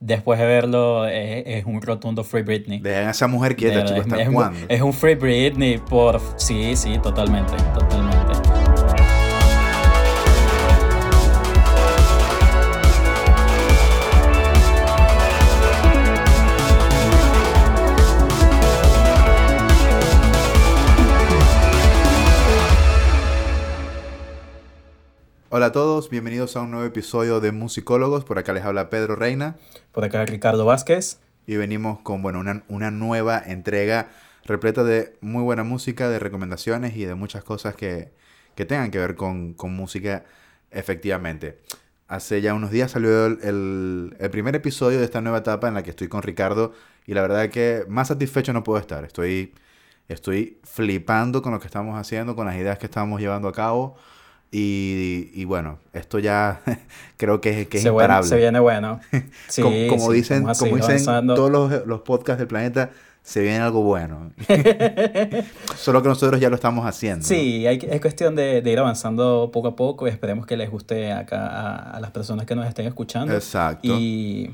después de verlo, es, es un rotundo Free Britney. Dejen a esa mujer quieta, chicos, ¿hasta es, cuándo? es un Free Britney por... Sí, sí, totalmente, totalmente. A todos, bienvenidos a un nuevo episodio de Musicólogos. Por acá les habla Pedro Reina Por acá Ricardo Vázquez. y venimos con bueno, una, una nueva entrega repleta de muy buena música, de recomendaciones y de muchas cosas que, que tengan que ver con, con música efectivamente. Hace ya unos días salió el, el- el primer episodio de esta nueva etapa en la que estoy con Ricardo y la verdad que más satisfecho no puedo estar. Estoy, estoy flipando con lo que estamos haciendo, con las ideas que estamos llevando a cabo. Y, y bueno, esto ya creo que, es- que es se, imparable. se viene bueno. Sí, como, como sí, dicen, vamos a como dicen todos los, los podcasts del planeta, se viene algo bueno. Solo que nosotros ya lo estamos haciendo. Sí, hay, es cuestión de, de ir avanzando poco a poco y esperemos que les guste acá a, a las personas que nos estén escuchando. Exacto. Y,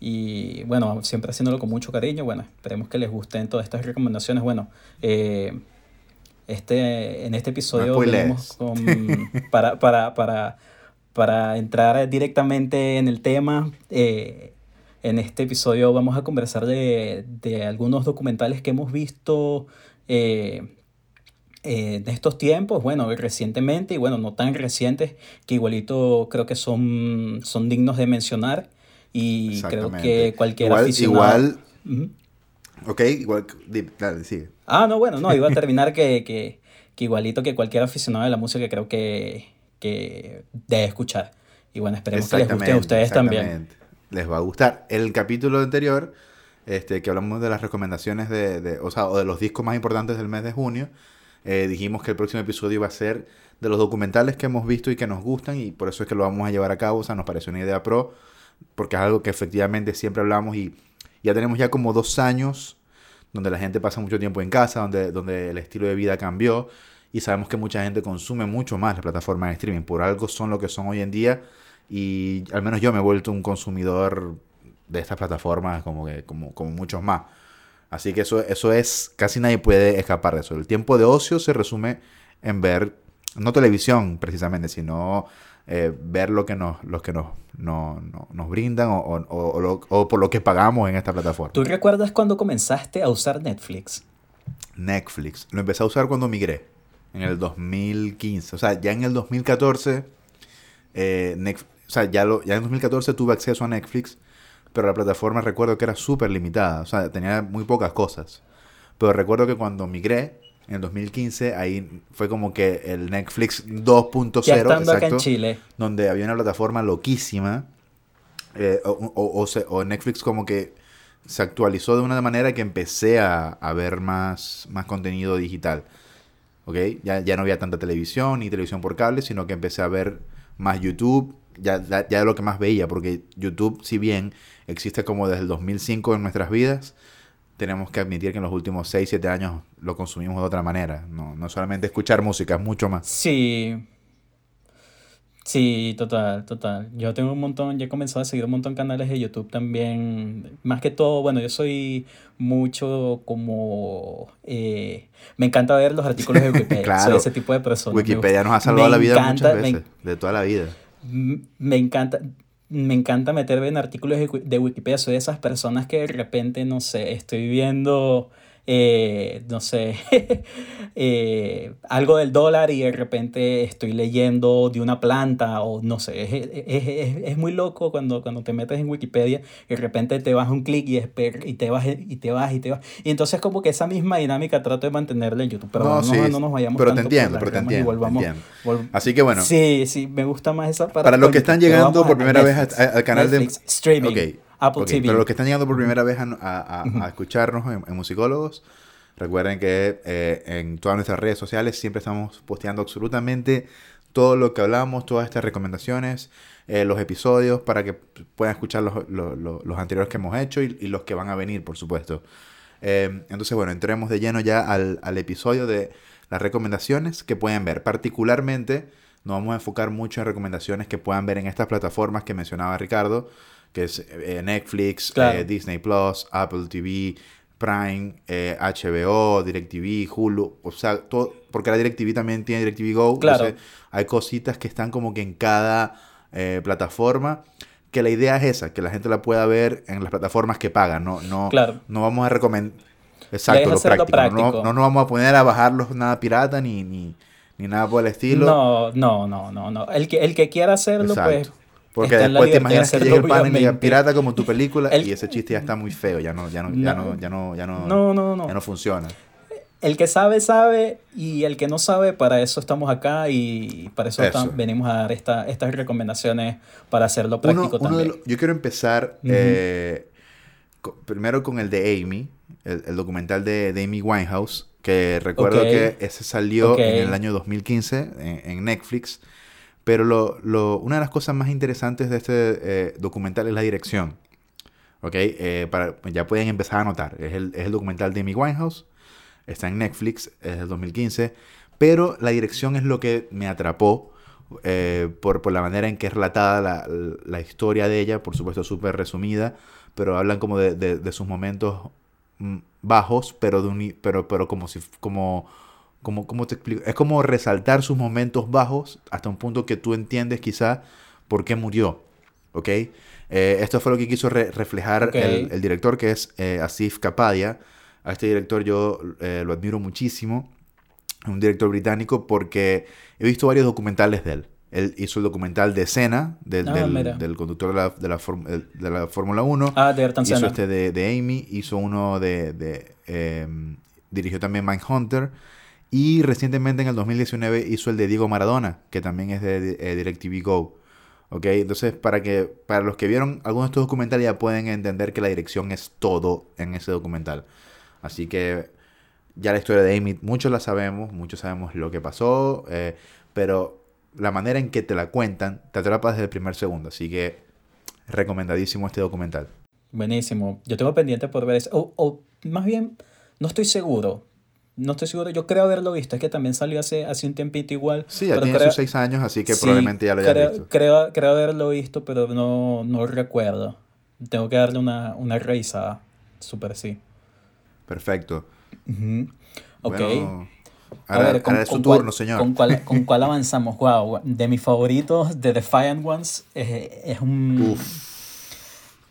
y bueno, siempre haciéndolo con mucho cariño. Bueno, esperemos que les gusten todas estas recomendaciones. Bueno, eh, este, en este episodio venimos con, para, para, para, para entrar directamente en el tema. eh, en este episodio vamos a conversar de, de algunos documentales que hemos visto eh, eh, de estos tiempos, bueno, recientemente y bueno, no tan recientes, que igualito creo que son, son dignos de mencionar y creo que cualquier igual, aficionado... igual, Ujú. Ok, igual, dale, sigue. Ah, no, bueno, no, iba a terminar que, que, que igualito que cualquier aficionado de la música creo que, que debe escuchar. Y bueno, esperemos que les guste a ustedes también. Les va a gustar. El capítulo anterior, este, que hablamos de las recomendaciones de, de- o sea, o de los discos más importantes del mes de junio, eh, dijimos que el próximo episodio iba a ser de los documentales que hemos visto y que nos gustan y por eso es que lo vamos a llevar a cabo. O sea, nos pareció una idea pro, porque es algo que efectivamente siempre hablamos y ya tenemos ya como dos años donde la gente pasa mucho tiempo en casa, donde, donde el estilo de vida cambió y sabemos que mucha gente consume mucho más las plataformas de streaming. Por algo son lo que son hoy en día y al menos yo me he vuelto un consumidor de estas plataformas como, que, como, como muchos más. Así que eso, eso es, casi nadie puede escapar de eso. El tiempo de ocio se resume en ver, no televisión precisamente, sino eh, ver lo que nos, lo que nos, no- no- nos brindan o, o- o lo- o por lo que pagamos en esta plataforma. ¿Tú recuerdas cuando comenzaste a usar Netflix? Netflix. Lo empecé a usar cuando migré, en el 2015. O sea, ya en el 2014, eh, Netf- o sea, ya, lo, ya en 2014 tuve acceso a Netflix, pero la plataforma recuerdo que era súper limitada. O sea, tenía muy pocas cosas. Pero recuerdo que cuando migré, en el 2015, ahí fue como que el Netflix 2.0, Ya estando acá en Chile. donde había una plataforma loquísima. eh, o, o- o se- o Netflix como que se actualizó de una manera que empecé a, a ver más, más contenido digital. ¿Ok? Ya, ya no había tanta televisión ni televisión por cable, sino que empecé a ver más YouTube. Ya, ya, ya lo que más veía, porque YouTube, si bien existe como desde el 2005 en nuestras vidas, tenemos que admitir que en los últimos 6, 7 años lo consumimos de otra manera. No, no solamente escuchar música, es mucho más. Sí. Sí, total, total. Yo tengo un montón, ya he comenzado a seguir un montón de canales de YouTube también. Más que todo, bueno, yo soy mucho como... eh, me encanta ver los artículos de Wikipedia. Claro. Soy ese tipo de persona. Me Wikipedia nos ha salvado me la vida encanta- muchas me veces, de toda la vida. Me encanta, me encanta meterme en artículos de, Wi- de Wikipedia. Soy de esas personas que de repente, no sé, estoy viendo, eh, no sé, eh, algo del dólar y de repente estoy leyendo de una planta o no sé. Es, es- es- es muy loco cuando, cuando te metes en Wikipedia y de repente te vas un clic y, y te vas y te vas y te vas. Y entonces como que esa misma dinámica trato de mantenerla en YouTube. Pero No, no, sí, no nos vayamos pero te tanto por entiendo, las pero te entiendo, te volvamos- entiendo. vol- Así que bueno, Sí, sí, me gusta más esa parte. Para los que están llegando por primera vez Netflix, al canal de- streaming, Ok, Apple ok, TV. Pero los que están llegando por primera vez a, a- a- a escucharnos en, en Musicólogos, recuerden que eh, en todas nuestras redes sociales siempre estamos posteando absolutamente todo lo que hablamos, todas estas recomendaciones, eh, los episodios, para que puedan escuchar los, los- los- los anteriores que hemos hecho y, y los que van a venir, por supuesto. Eh, entonces, bueno, entremos de lleno ya al, al episodio de las recomendaciones que pueden ver. Particularmente, nos vamos a enfocar mucho en recomendaciones que puedan ver en estas plataformas que mencionaba Ricardo, que es eh, Netflix, Claro. eh, Disney Plus, Apple TV, Prime, eh, HBO, DirecTV, Hulu, o sea, todo, porque la DirecTV también tiene DirecTV Go, Claro. entonces hay cositas que están como que en cada eh, plataforma, que la idea es esa, que la gente la pueda ver en las plataformas que pagan, no, no, Claro. no vamos a recomendar, exacto, lo lo práctico, No, práctico. no nos vamos a poner a bajarlos nada pirata ni, ni, ni nada por el estilo. No, no, no, no, no. El que, el que quiera hacerlo, pues. Porque está después te imaginas que llega el pan y diga pirata como tu película El- y ese chiste ya está muy feo, ya no, ya no, ya no, ya no, ya no, No, no, no. ya no funciona. El que sabe, sabe, y el que no sabe, para eso estamos acá y para eso, venimos a dar esta, estas recomendaciones para hacerlo práctico uno también. yo quiero empezar eh, primero con el de Amy, el, el documental de, de Amy Winehouse, que recuerdo que ese salió en el año 2015 en, en Netflix. Pero lo, lo- una de las cosas más interesantes de este eh, documental es la dirección. ¿Ok? Eh, para, ya pueden empezar a notar. Es el, es el documental de Amy Winehouse. Está en Netflix, es del 2015. Pero la dirección es lo que me atrapó eh, por, por la manera en que es relatada la, la historia de ella. Por supuesto, súper resumida. Pero hablan como de, de- de sus momentos mm, bajos, pero, de un, pero, pero como si... Como, como, ¿Cómo te explico? Es como resaltar sus momentos bajos hasta un punto que tú entiendes quizá por qué murió. ¿Ok? Eh, esto fue lo que quiso re- reflejar Ok. el, el director, que es eh, Asif Kapadia. A este director yo eh, lo admiro muchísimo. Es un director británico porque he visto varios documentales de él. Él hizo el documental de Senna, del, Ah, del- del conductor de la, de la, de la Fórmula 1. Ah, de Ayrton hizo Senna. este de, de Amy, hizo uno de... de, eh, dirigió también Mindhunter. Y recientemente en el 2019 hizo el de Diego Maradona, que también es de, eh, DirecTV Go. ¿Ok? Entonces, para, que, para los que vieron algunos de estos documentales ya pueden entender que la dirección es todo en ese documental. Así que ya la historia de Amy, muchos la sabemos, muchos sabemos lo que pasó, eh, pero la manera en que te la cuentan te atrapa desde el primer segundo. Así que recomendadísimo este documental. Buenísimo. Yo tengo pendiente por ver eso. O, o más bien, no estoy seguro. No estoy seguro. Yo creo haberlo visto. Es que también salió hace, hace un tiempito igual. Sí, ya pero tiene creo- sus seis años, así que sí, probablemente ya lo hayas creo, visto. Creo, creo haberlo visto, pero no, no recuerdo. Tengo que darle una, una revisada. Súper sí. Perfecto. Ujú. Ok. Bueno, A ahora, ver, con- ahora es su con cuál- turno, señor. ¿Con cuál, con cuál avanzamos? Wow, de mis favoritos, de Defiant Ones, es, es un...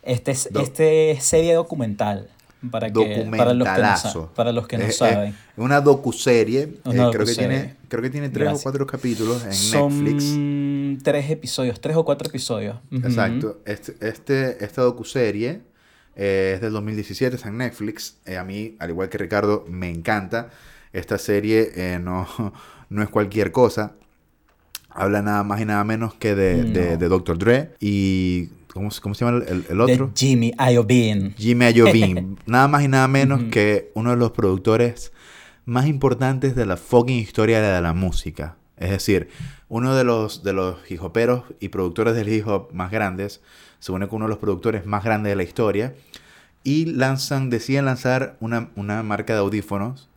Este es Do- este es serie documental. Para, que, para los que no, para los que no Es- es saben. una docuserie. eh, creo, que tiene, creo que tiene tres Gracias. o cuatro capítulos en Son Netflix. tres episodios, tres o cuatro episodios. Exacto. Este, este, esta docuserie eh, es del 2017, está en Netflix. Eh, a mí, al igual que Ricardo, me encanta. Esta serie no, no es cualquier cosa. Habla nada más y nada menos que de, de, No. de Dr. Dre y... ¿Cómo, se- cómo se llama el, el De otro? Jimmy Iovine. Jimmy Iovine. nada más y nada menos que uno de los productores más importantes de la fucking historia de la música. Es decir, uno de los, de los hip hoperos y productores del hip hop más grandes, se une con uno de los productores más grandes de la historia, y lanzan, deciden lanzar una, una marca de audífonos,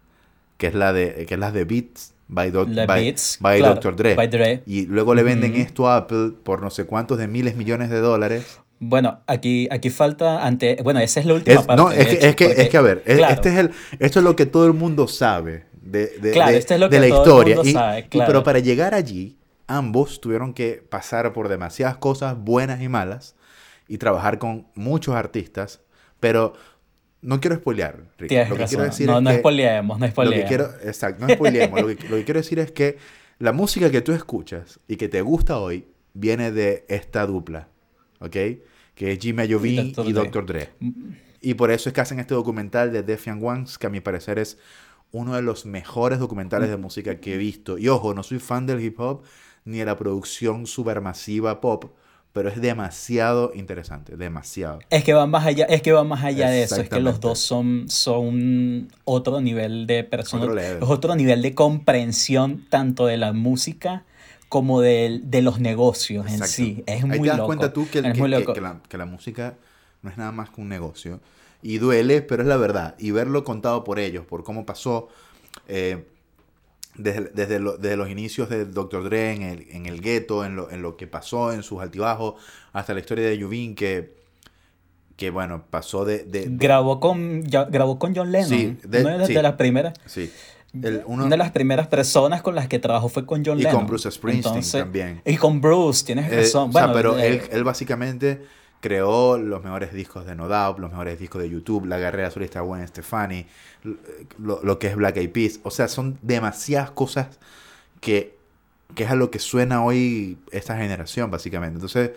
que es la de, que es la de Beats by, Doc- by- Beats, by claro, Dr. Dre. by Dre. Y luego le venden esto a Apple por no sé cuántos de miles millones de dólares. Bueno, aquí, aquí falta ante. Bueno, esa es la última Es- parte. no, es que, hecho, es, que, porque- es que, a ver, claro, este es el, esto es lo que todo el mundo sabe de, de, Claro, de- esto es lo de que la todo el historia. mundo Y- sabe, y- claro. pero para llegar allí, ambos tuvieron que pasar por demasiadas cosas buenas y malas y trabajar con muchos artistas, pero no quiero spoilear, Rick. Tienes Lo que razón. quiero decir no, es no que, spoileemos, no lo que spoileemos. quiero, exacto, no spoileemos. lo, que, lo que quiero decir es que la música que tú escuchas y que te gusta hoy viene de esta dupla, ¿ok? Que es Jimmy Dr. y. Dr. Dre. Y por eso es que hacen este documental de Defiant Ones, que a mi parecer es uno de los mejores documentales de música que he visto. Y ojo, no soy fan del hip hop ni de la producción supermasiva pop, pero es demasiado interesante, demasiado. Es que va más allá, es que va más allá de eso, es que los dos son, son otro nivel de persona, es otro nivel de comprensión tanto de la música como de, de los negocios en sí. Es Ahí muy te das loco. cuenta tú que, la, que la música no es nada más que un negocio. Y duele, pero es la verdad. Y verlo contado por ellos, por cómo pasó eh, desde, desde, lo- desde los inicios de Dr. Dre en el, en el gueto, en lo, en lo que pasó, en sus altibajos, hasta la historia de Yuvin, que que bueno, pasó de... de, grabó, con, grabó con John Lennon. Sí, de, de las primeras. Sí. una de las primeras personas con las que trabajó fue con John Lennon. Y con Bruce Springsteen también. Y con Bruce, tienes eh, razón. bueno, pero eh, él, él, básicamente creó los mejores discos de No Doubt, los mejores discos de YouTube, la carrera solista de Gwen Stefani, lo, lo, que es Black Eyed Peas. O sea, son demasiadas cosas que que es a lo que suena hoy esta generación, básicamente. Entonces...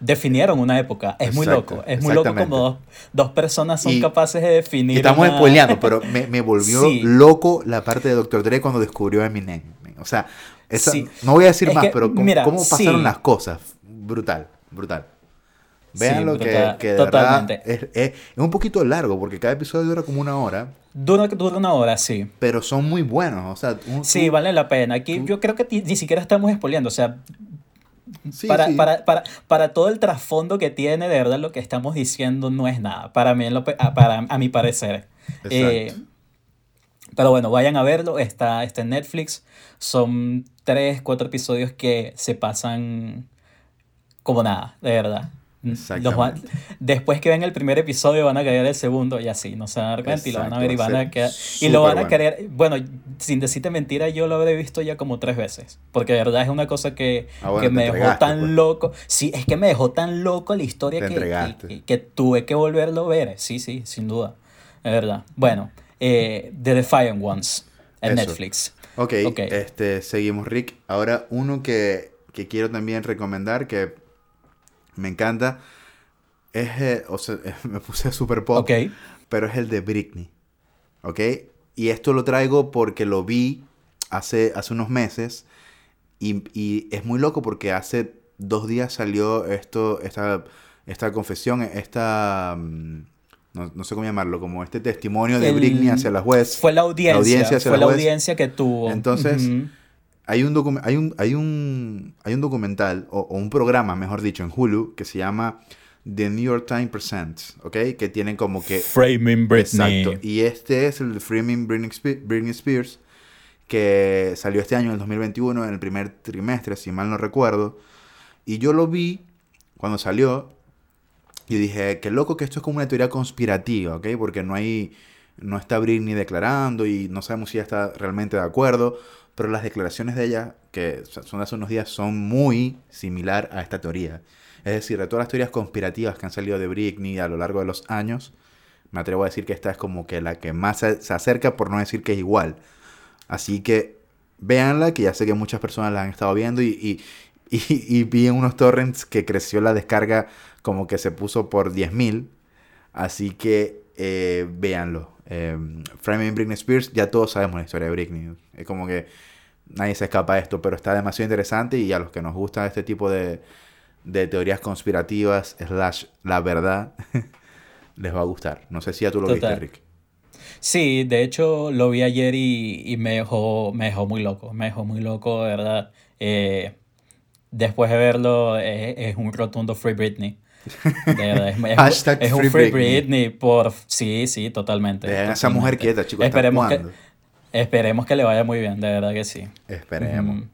Definieron una época. Es muy loco. Es muy loco como dos, personas son capaces de definir Estamos spoileando, pero me, volvió loco la parte de Dr. Dre cuando descubrió Eminem. O sea, no voy a decir más, pero cómo, pasaron las cosas. Brutal, brutal. Vean lo que, de verdad es, es, un poquito largo, porque cada episodio dura como una hora. Dura, dura una hora, sí. Pero son muy buenos, o sea... sí, vale la pena. Aquí yo creo que ni siquiera estamos expoliando, o sea... para, Para, para, para, todo el trasfondo que tiene, de verdad lo que estamos diciendo no es nada, para mí, para, a mi parecer. Eh, pero bueno, vayan a verlo, está, está en Netflix, son tres, cuatro episodios que se pasan como nada, de verdad después que ven el primer episodio van a caer el segundo y así, no se van a dar cuenta y lo van a ver y van a quedar, y lo van a querer, bueno, sin decirte mentira, yo lo habré visto ya como tres veces, porque de verdad es una cosa que, ah, que me dejó tan pues. loco, sí, es que me dejó tan loco la historia que, que, tuve que volverlo a ver, sí, sí, sin duda, es verdad. Bueno, eh, The Defiant Ones en Netflix. Ok, este, seguimos Rick. Ahora uno que, que quiero también recomendar, que me encanta. Es, eh, o sea, me puse super pop. Pero es el de Britney. ¿Ok? Y esto lo traigo porque lo vi hace, hace unos meses. Y, y, es muy loco porque hace dos días salió esto, esta, esta confesión, esta... Mm, no, no, sé cómo llamarlo, como este testimonio de Britney hacia la juez. Fue la audiencia, fue la, audiencia que tuvo. Entonces, hay un, hay un, hay un, hay un documental, o, un programa, mejor dicho, en Hulu, que se llama The New York Times Presents, ¿ok? Que tienen como que... Framing Britney. Exacto. Y este es el Framing Britney Spears, que salió este año, en el 2021, en el primer trimestre, si mal no recuerdo. Y yo lo vi cuando salió y dije, qué loco que esto es como una teoría conspirativa, ¿ok? Porque no hay... No está Britney declarando y no sabemos si ella está realmente de acuerdo pero las declaraciones de ella, que son de hace unos días, son muy similar a esta teoría. Es decir, de todas las teorías conspirativas que han salido de Britney a lo largo de los años, me atrevo a decir que esta es como que la que más se, acerca, por no decir que es igual. Así que véanla, que ya sé que muchas personas la han estado viendo y, y, vi en unos torrents que creció la descarga como que se puso por 10.000. Así que eh, véanlo. Eh, Framing Britney Spears, ya todos sabemos la historia de Britney. Es como que nadie se escapa de esto, pero está demasiado interesante y a los que nos gusta este tipo de, de teorías conspirativas, slash la verdad, les va a gustar. No sé si ya tú lo viste, Rick. Sí, de hecho lo vi ayer y, me, dejó, me dejó muy loco, me dejó muy loco, de verdad. Eh, después de verlo, es un rotundo Free Britney. De verdad, es, es, un Free Britney. por... Sí, sí, totalmente. Dejen esa mujer quieta, chicos. Esperemos que, esperemos que le vaya muy bien, de verdad que sí. Esperemos.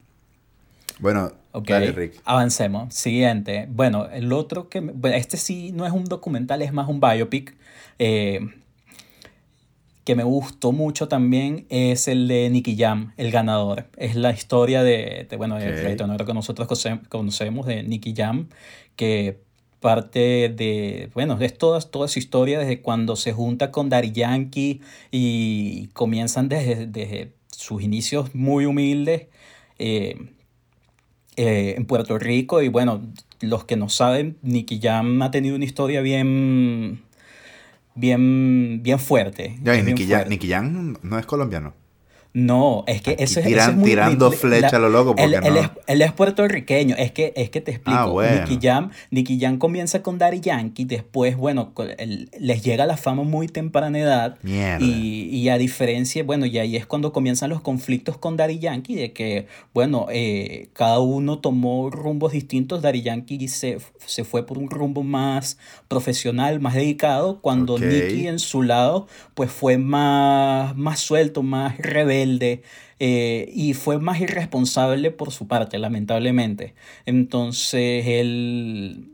Bueno, okay. Rick. Avancemos. Siguiente. Bueno, el otro que... Bueno, este sí no es un documental, es más un biopic. Eh, que me gustó mucho también es el de Nicky Jam, el ganador. Es la historia de, bueno, el que nosotros conocemos de Nicky Jam, que parte de, bueno, es toda, toda su historia desde cuando se junta con Daddy Yankee y comienzan desde, sus inicios muy humildes eh, eh, en Puerto Rico y bueno, los que no saben, Nicky Jam ha tenido una historia bien, bien, bien fuerte. Ya, Nicky, Jam, no es colombiano. No, es que eso, es muy, tirando flecha a lo loco porque él, no. él, es, puertorriqueño, es que, es que te explico. Ah, Nicky, Jam, Nicky Jam comienza con Daddy Yankee, después, bueno, les llega la fama muy temprana edad. Y, y, a diferencia, bueno, y ahí es cuando comienzan los conflictos con Daddy Yankee, de que, bueno, eh, cada uno tomó rumbos distintos. Daddy Yankee se, se fue por un rumbo más profesional, más dedicado, cuando Nicky en su lado, pues fue más, más suelto, más rebelde eh, y fue más irresponsable por su parte, lamentablemente. Entonces él,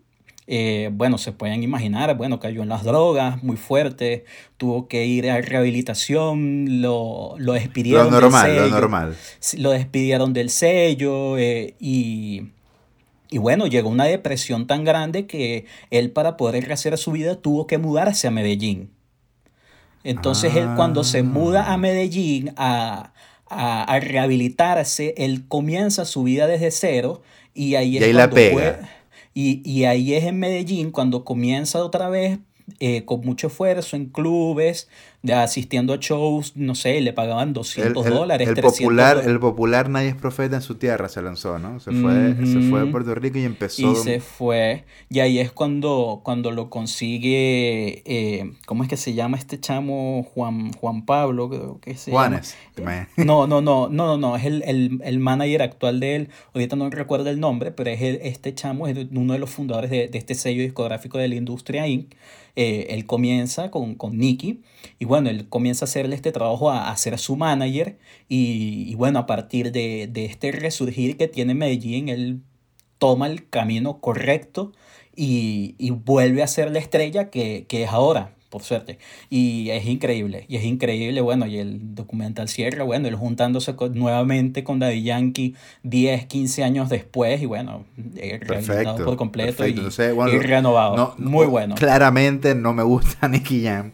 eh, bueno, se pueden imaginar, bueno, cayó en las drogas muy fuerte, tuvo que ir a rehabilitación, lo, lo despidieron Lo normal, del lo sello, normal. sí, lo despidieron del sello eh, y, y bueno, llegó una depresión tan grande que él para poder rehacer su vida tuvo que mudarse a Medellín. Entonces él cuando se muda a Ah. Medellín a, a, a rehabilitarse, él comienza su vida desde cero y ahí Y la pega. y ahí es en Medellín cuando comienza otra vez eh, con mucho esfuerzo en clubes, asistiendo a shows, no sé, le pagaban El, 200 el- dólares, el 300 popular, dólares. el popular Nadie es profeta en su tierra se lanzó, ¿no? Se fue, se fue a. Puerto Rico y empezó. Y se fue. Y ahí es cuando, cuando lo consigue. eh, ¿cómo es que se llama este chamo? Juan, Juan Pablo, creo que se llama. Juanes. ¿te imaginas? No, no, no, no, no, no, es el, el, el manager actual de él. Ahorita no recuerdo el nombre, pero es el- este chamo, es uno de los fundadores de, de este sello discográfico de la industria Inc. Eh, él comienza con, con Nicky y bueno, él comienza a hacerle este trabajo a, a ser su manager y, y bueno, a partir de, de este resurgir que tiene Medellín, él toma el camino correcto y, y vuelve a ser la estrella que, que es ahora, por suerte. Y es increíble, y es increíble, bueno, y el documental cierra, bueno, él juntándose con- nuevamente con Daddy Yankee 10, 15 años después, y bueno, eh, Perfecto. por completo perfecto. y, Entonces, bueno, y renovado. no- no- Muy bueno. Claramente no me gusta Nicky Jam,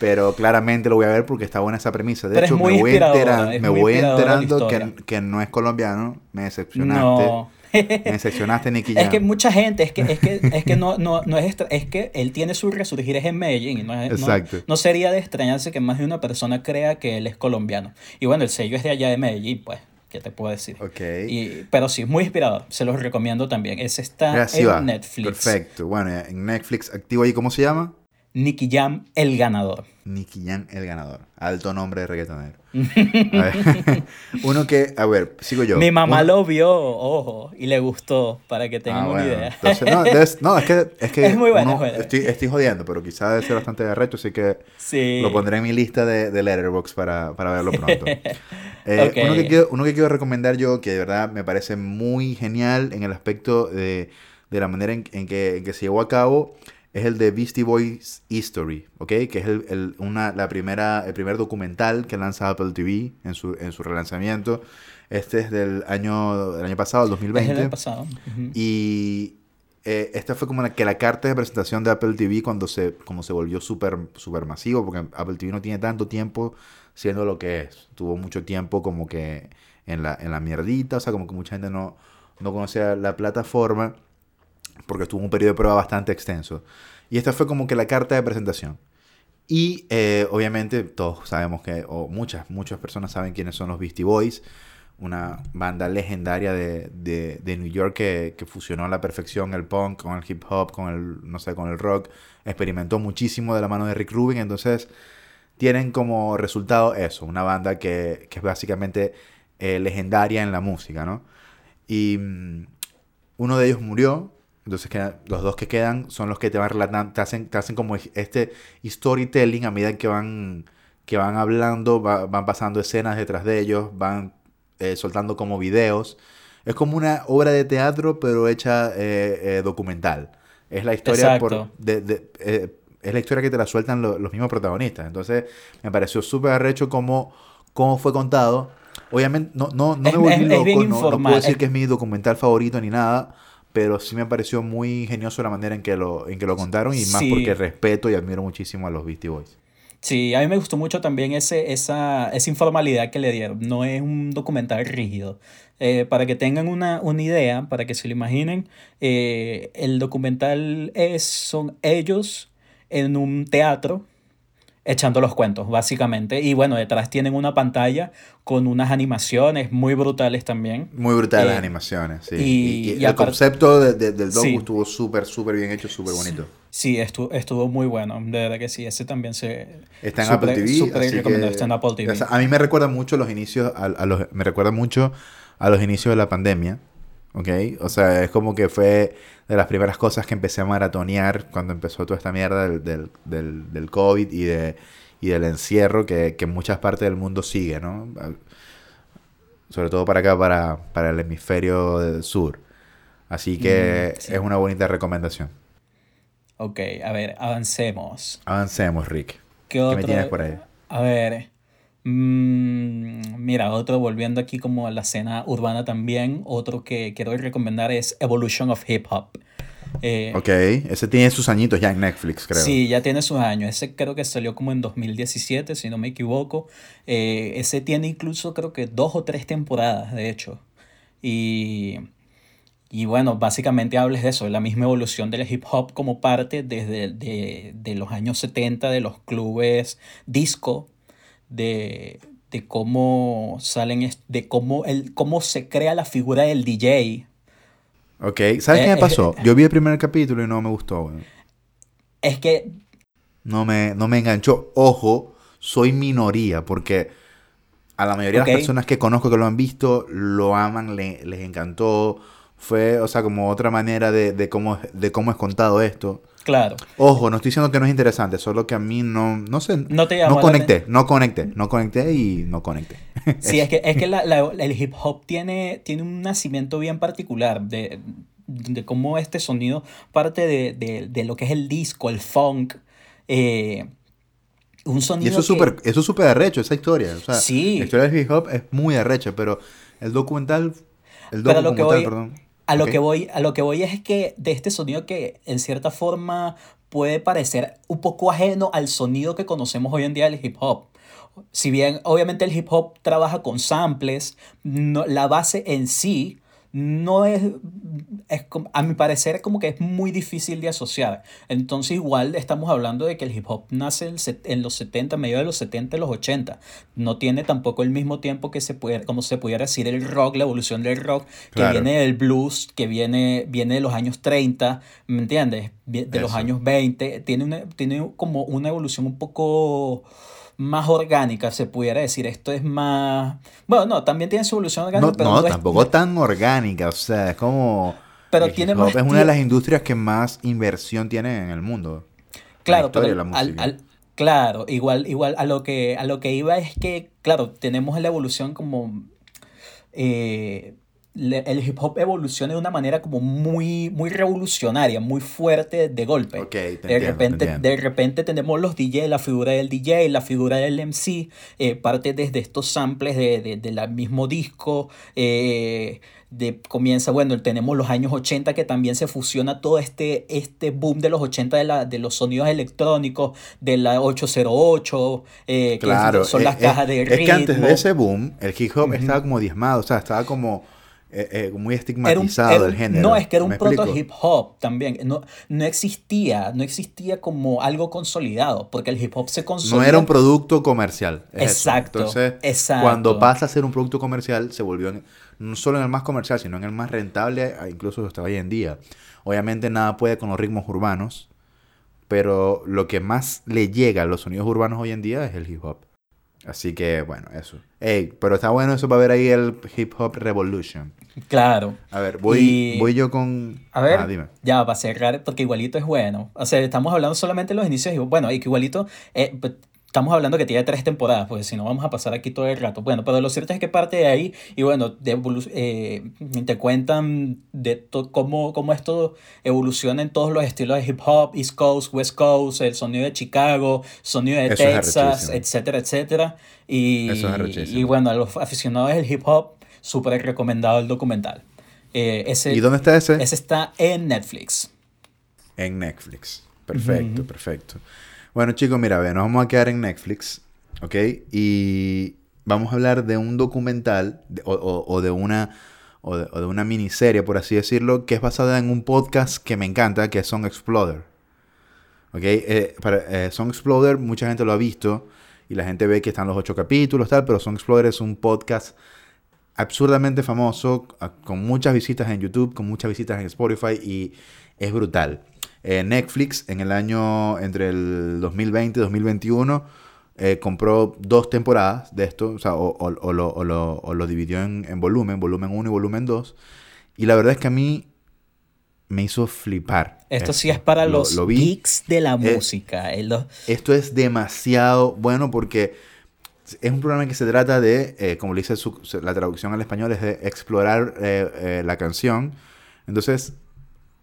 pero claramente lo voy a ver porque está buena esa premisa. De Pero hecho, me voy, enteran- me voy enterando que, que no es colombiano. Me decepcionaste. No. Me Nicky. Es que mucha gente, es que, es que, es que no, no, no es extra- es que él tiene su resurgir es en Medellín y no, es- no- Exacto. no sería de extrañarse que más de una persona crea que él es colombiano. Y bueno, el sello es de allá de Medellín, pues, ¿qué te puedo decir? Ok. Y, pero sí, es muy inspirador, se los recomiendo también. Ese está Mira, en va. Netflix. Perfecto. Bueno, en Netflix activo ahí, ¿cómo se llama? Nicky Jam, el ganador. Nicky Jam, el ganador. Alto nombre de reggaetonero. A ver, Uno que, a ver, sigo yo. Mi mamá Uno- lo vio, ojo, y le gustó, para que tengan Ah, una bueno. idea. Entonces, no, no, es que, es que Es muy bueno, uno-. Estoy, estoy jodiendo, pero quizás debe ser bastante arrecho, así que sí. lo pondré en mi lista de, de Letterboxd para, para verlo pronto. Eh, Ok. uno, que quiero, uno que quiero recomendar yo, que de verdad me parece muy genial en el aspecto de, de la manera en, en que, en que se llevó a cabo, es el de Beastie Boys History, ¿ok? Que es el, el- una, la primera, el primer documental que lanza Apple TV en su, en su relanzamiento. Este es del año, del año pasado, el Es 2020. el año pasado. Y eh, esta fue como la, que la carta de presentación de Apple TV cuando se, como se volvió súper super masivo, porque Apple TV no tiene tanto tiempo siendo lo que es. Tuvo mucho tiempo como que en la, en la mierdita, o sea, como que mucha gente no, no conocía la plataforma porque estuvo un periodo de prueba bastante extenso. Y esta fue como que la carta de presentación. Y eh, obviamente todos sabemos que, o muchas, muchas personas saben quiénes son los Beastie Boys, una banda legendaria de, de, de New York que, que fusionó a la perfección el punk con el hip hop, con el, no sé, con el rock, experimentó muchísimo de la mano de Rick Rubin, entonces tienen como resultado eso, una banda que, que es básicamente eh, legendaria en la música, ¿no? Y mm, uno de ellos murió, entonces queda- los dos que quedan son los que te van relatando, te hacen, te hacen como este storytelling a medida que van, que van hablando, va- van pasando escenas detrás de ellos, van eh, soltando como videos. Es como una obra de teatro, pero hecha eh, eh, documental. Es la historia por, de, de- eh, es la historia que te la sueltan lo- los mismos protagonistas. Entonces, me pareció súper arrecho cómo, cómo fue contado. Obviamente, no, no, no Es- me volví es- es loco, bien no- no, puedo decir Es- que es mi documental favorito ni nada, pero sí me pareció muy ingenioso la manera en que lo, en que lo contaron y más Sí. porque respeto y admiro muchísimo a los Beastie Boys. Sí, a mí me gustó mucho también ese, esa, esa informalidad que le dieron. No es un documental rígido. Eh, para que tengan una, una idea, para que se lo imaginen, eh, el documental es, son ellos en un teatro echando los cuentos, básicamente. Y bueno, detrás tienen una pantalla con unas animaciones muy brutales también. Muy brutal las Eh, animaciones, sí. y- Y, y y el concepto de- de- del docu Sí. estuvo súper, súper bien hecho, súper bonito. Sí, estuvo, estuvo muy bueno, de verdad que sí. Ese también se... Está en Apple TV. súper así recomendado, que- está en Apple TV. o sea, a mí me recuerda mucho los inicios, a, a los, me recuerda mucho a los inicios de la pandemia. ¿Ok? O sea, es como que fue de las primeras cosas que empecé a maratonear cuando empezó toda esta mierda del, del, del, del COVID y, de, y del encierro que, que en muchas partes del mundo sigue, ¿no? Sobre todo para acá, para, para el hemisferio del sur. Así que Mm, sí. es una bonita recomendación. Ok, a ver, avancemos. Avancemos, Rick. ¿Qué ¿Qué otro? me tienes por ahí? A ver. Mm, mira, otro volviendo aquí como a la escena urbana también. Otro que quiero recomendar es Evolution of Hip Hop. Eh, Ok, ese tiene sus añitos ya en Netflix, creo. Sí, ya tiene sus años. Ese creo que salió como en 2017, si no me equivoco. Eh, ese tiene incluso creo que dos o tres temporadas, de hecho. Y, y bueno, básicamente hables de eso, de la misma evolución del hip hop como parte desde de, de los años 70, de los clubes disco, de, de cómo salen, de cómo, el, cómo se crea la figura del DJ. Ok, ¿sabes qué Eh, me pasó? Yo vi el primer capítulo y no me gustó. Es que No me, no me enganchó. Ojo, soy minoría porque a la mayoría de las personas que conozco que lo han visto, lo aman, le- les encantó. Fue, o sea, como otra manera de, de cómo, de cómo es contado esto. Claro. Ojo, no estoy diciendo que no es interesante, solo que a mí no, no sé, No te no conecté, no conecté, no conecté y no conecté. Sí, es que, es que la- la- el hip hop tiene, tiene un nacimiento bien particular de, de cómo este sonido parte de, de- de lo que es el disco, el funk. eh, un Y sonido eso es que- súper, eso es súper arrecho, esa historia. O sea, Sí. la historia del hip hop es muy arrecha, pero el documental, el Pero a lo que documental, voy- perdón. A lo, que voy, a lo que voy es que de este sonido que en cierta forma puede parecer un poco ajeno al sonido que conocemos hoy en día del hip hop. Si bien obviamente el hip hop trabaja con samples, no- la base en sí no es, es, a mi parecer como que es muy difícil de asociar. Entonces igual estamos hablando de que el hip hop nace en, los 70, medio de los 70, los 80. No tiene tampoco el mismo tiempo que se puede, como se pudiera decir el rock, la evolución del rock, que viene del blues, que viene, viene de los años 30, ¿me entiendes? De los años 20. Tiene, una, tiene como una evolución un poco más orgánica, se pudiera decir. Esto es más... Bueno, no, también tiene su evolución orgánica, No, pero no, no es- tampoco tan orgánica, o sea, es como... Pero el tiene más Es una de las industrias que más inversión tiene en el mundo. Claro, historia pero de la al- música. al- claro, igual, igual a lo que a lo que iba es que, claro, tenemos la evolución como eh, el hip hop evoluciona de una manera como muy, muy revolucionaria, muy fuerte de golpe. Te de entiendo, repente, de repente tenemos los DJ, la figura del DJ, la figura del MC, eh, parte desde estos samples de, de, de mismo disco. eh, de, comienza, bueno, tenemos los años 80 que también se fusiona todo este, este boom de los 80 de, la, de los sonidos electrónicos, de la 808, eh, que Claro, son es- las es- cajas de es, ritmo. que antes de ese boom, el hip hop estaba como diezmado, o sea, estaba como eh, eh, muy Era un- estigmatizado era el género. No, es que era un ¿Me proto explico? hip hop también. No, no existía, no existía como algo consolidado, porque el hip hop se consolida. No era un producto comercial. es. Exacto, Entonces, exacto. cuando pasa a ser un producto comercial, se volvió en- no solo en el más comercial, sino en el más rentable, incluso hasta hoy en día. Obviamente nada puede con los ritmos urbanos, pero lo que más le llega a los sonidos urbanos hoy en día es el hip hop. Así que, bueno, eso. Ey, pero está bueno eso para ver ahí el Hip Hop Revolution. Claro. A ver, voy, Y- voy yo con... A ver, Ah, dime. ya para cerrar, porque igualito es bueno. O sea, estamos hablando solamente de los inicios. y Bueno, y que igualito, eh, pues, estamos hablando que tiene tres temporadas, pues si no vamos a pasar aquí todo el rato. Bueno, pero lo cierto es que parte de ahí, y bueno, de eh, te cuentan de cómo, cómo esto evoluciona en todos los estilos de hip hop, East Coast, West Coast, el sonido de Chicago, sonido de Eso es Texas, etcétera, etcétera. Y, Eso es y bueno, a los aficionados del hip hop, súper recomendado el documental. Eh, ese, ¿Y dónde está ese? ese está en Netflix. En Netflix. Perfecto, perfecto. Bueno, chicos, mira, ve, nos vamos a quedar en Netflix, ¿ok? Y vamos a hablar de un documental o, de una o de, una miniserie, por así decirlo, que es basada en un podcast que me encanta, que es Song Exploder. ¿Ok? Eh, para, eh, Song Exploder, mucha gente lo ha visto y la gente ve que están los ocho capítulos, tal, pero Song Exploder es un podcast absurdamente famoso, con muchas visitas en YouTube, con muchas visitas en Spotify y es brutal. Eh, Netflix en el año entre el 2020 y 2021 eh, compró dos temporadas de esto, o, sea, o, o- o lo, lo- lo dividió en, en volumen, volumen 1 y volumen 2. Y la verdad es que a mí me hizo flipar. Esto sí es para Lo- los geeks de la Eh, música. eh, los- Esto es demasiado bueno porque es un programa que se trata de, eh, como le dice su- su- la traducción al español, es de explorar eh, eh, la canción. Entonces,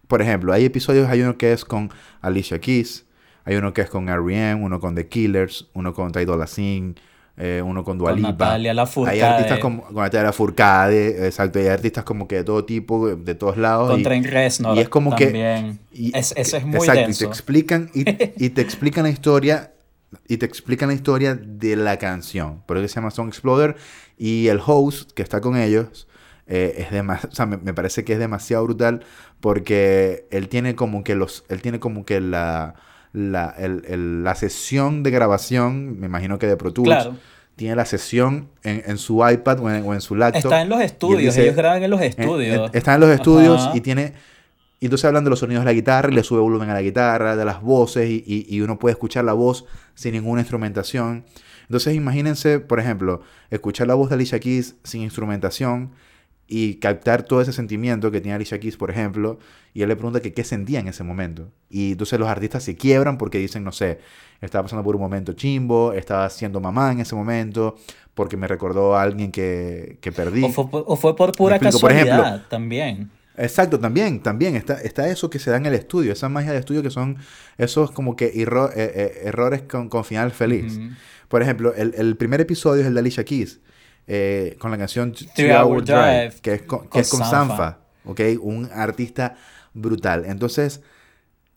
por ejemplo, hay episodios, hay uno que es con Alicia Keys, hay uno que es con R.E.M., uno con The Killers, uno con Ty Dolla eh, uno con Dua Con Lipa. Natalia Lafourcade. Hay artistas como con Natalia Lafourcade, exacto, hay artistas como que de todo tipo, de todos lados. Con y- Trent Reznor y es como que- y- Es- eso es muy exacto, denso. y te explican y, y te explican la historia y te explican la historia de la canción. Por eso se llama Song Exploder y el host que está con ellos eh, es demasiado, o sea, me, me parece que es demasiado brutal porque él tiene como que los él tiene como que la la, el- el- la sesión de grabación, me imagino que de Pro Tools, Claro. tiene la sesión en, en su iPad o en, o en su laptop. Está en los estudios, dice- ellos graban en los estudios. Está en los estudios Ajá. y tiene. Y entonces hablan de los sonidos de la guitarra y le sube volumen a la guitarra, de las voces y, y- y uno puede escuchar la voz sin ninguna instrumentación. Entonces imagínense, por ejemplo, escuchar la voz de Alicia Keys sin instrumentación y captar todo ese sentimiento que tiene Alicia Keys, por ejemplo, y él le pregunta que qué sentía en ese momento. Y entonces los artistas se quiebran porque dicen, no sé, estaba pasando por un momento chimbo, estaba siendo mamá en ese momento, porque me recordó a alguien que, que perdí. O fue, por- o fue por pura explico, por casualidad ejemplo, también. Exacto, también, también está, está eso que se da en el estudio, esa magia de estudio que son esos como que erro- eh, eh, errores con, con final feliz. Por ejemplo, el, el primer episodio es el de Alicia Keys, eh, con la canción Three Hour Drive, que es con, que con es con Sanfa. Sanfa, ¿ok? Un artista brutal. Entonces,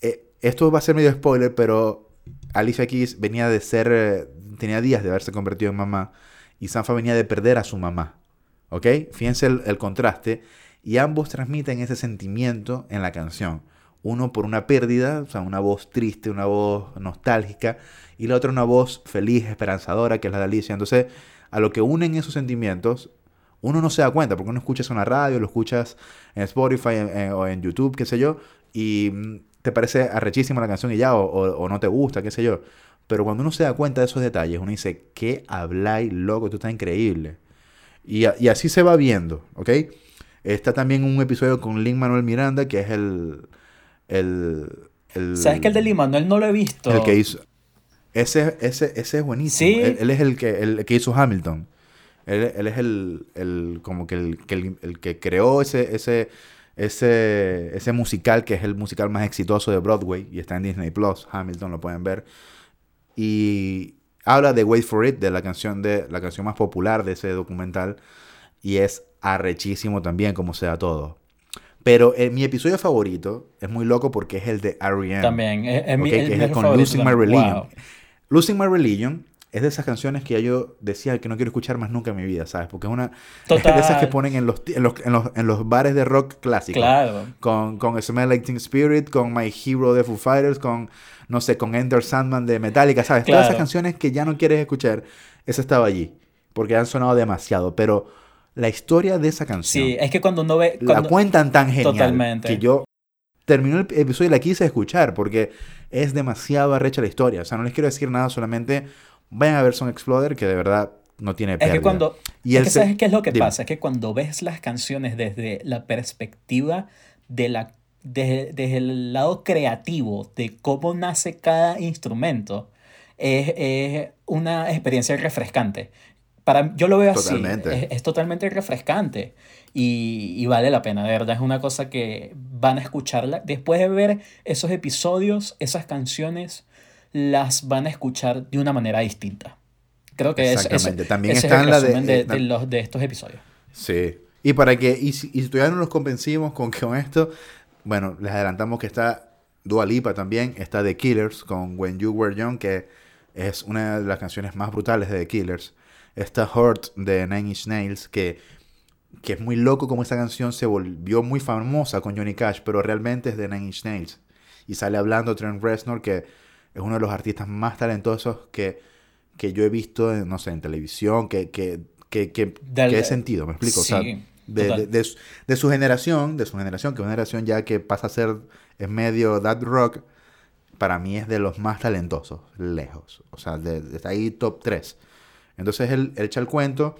eh, esto va a ser medio spoiler, pero Alicia Keys venía de ser, eh, tenía días de haberse convertido en mamá, y Sanfa venía de perder a su mamá, ¿ok? Fíjense el, el contraste, y ambos transmiten ese sentimiento en la canción. Uno por una pérdida, o sea, una voz triste, una voz nostálgica, y la otra una voz feliz, esperanzadora, que es la de Alicia. Entonces, a lo que unen esos sentimientos, uno no se da cuenta, porque uno escucha eso en la radio, lo escuchas en Spotify en- en- o en YouTube, qué sé yo, y mm, te parece arrechísima la canción y ya, o, o- o no te gusta, qué sé yo. Pero cuando uno se da cuenta de esos detalles, uno dice, ¿qué habláis, loco? Esto está increíble. Y, a- y así se va viendo, ¿ok? Está también un episodio con Lin Manuel Miranda, que es el. el, el ¿Sabes que el de Manuel no lo he visto? el que hizo. Ese, ese, ese es buenísimo. Sí. Él, él es el que, el que hizo Hamilton. Él, él es el, el- como que el, que el, el que creó ese, ese, ese, ese musical, que es el musical más exitoso de Broadway, y está en Disney Plus. Hamilton lo pueden ver. Y habla de Wait for It, de la canción de la canción más popular de ese documental. Y es arrechísimo también, como sea todo. Pero eh, mi episodio favorito es muy loco porque es el de R.E.M. También. Es, es mi- el que es mi con Losing My también. Religion. Wow. Losing My Religion es de esas canciones que ya yo decía que no quiero escuchar más nunca en mi vida, ¿sabes? Porque es una es de esas que ponen en los, en los, en los, en los bares de rock clásico. Claro. Con, con Smell Like Teen Spirit, con My Hero de Foo Fighters, con, no sé, con Enter Sandman de Metallica, ¿sabes? Todas esas canciones que ya no quieres escuchar, esa estaba allí. Porque han sonado demasiado. Pero la historia de esa canción Sí, es que cuando uno ve... la cuentan tan genial Totalmente. que yo terminó el episodio y la quise escuchar porque es demasiado arrecha la historia. O sea, no les quiero decir nada, solamente vayan a ver Song Exploder, que de verdad no tiene Es pérdida. que cuando... Y es que ¿sabes qué es lo que Dime. pasa? Es que cuando ves las canciones desde la perspectiva de la... Desde, desde el lado creativo de cómo nace cada instrumento, es, es una experiencia refrescante. Para, yo lo veo así, es, es totalmente refrescante y, y vale la pena, de verdad, es una cosa que van a escucharla. Después de ver esos episodios, esas canciones, las van a escuchar de una manera distinta. Creo que es. También ese está es la de- de, eh, de los, de estos episodios. Sí. Y para que, y si, y si todavía no los convencimos con, con esto, bueno, les adelantamos que está Dua Lipa también, está The Killers con When You Were Young, que es una de las canciones más brutales de The Killers. Está Hurt de Nine Inch Nails, que, que es muy loco como esa canción se volvió muy famosa con Johnny Cash, pero realmente es de Nine Inch Nails. Y sale hablando Trent Reznor, que es uno de los artistas más talentosos que, que yo he visto, en, no sé, en televisión, que, que, que, que, Del- que he sentido, ¿me explico? O sea, de, de- de su- de su generación, de su generación, que es una generación ya que pasa a ser, es medio that rock, para mí es de los más talentosos, lejos. O sea, de, ahí top 3. Entonces él, él echa el cuento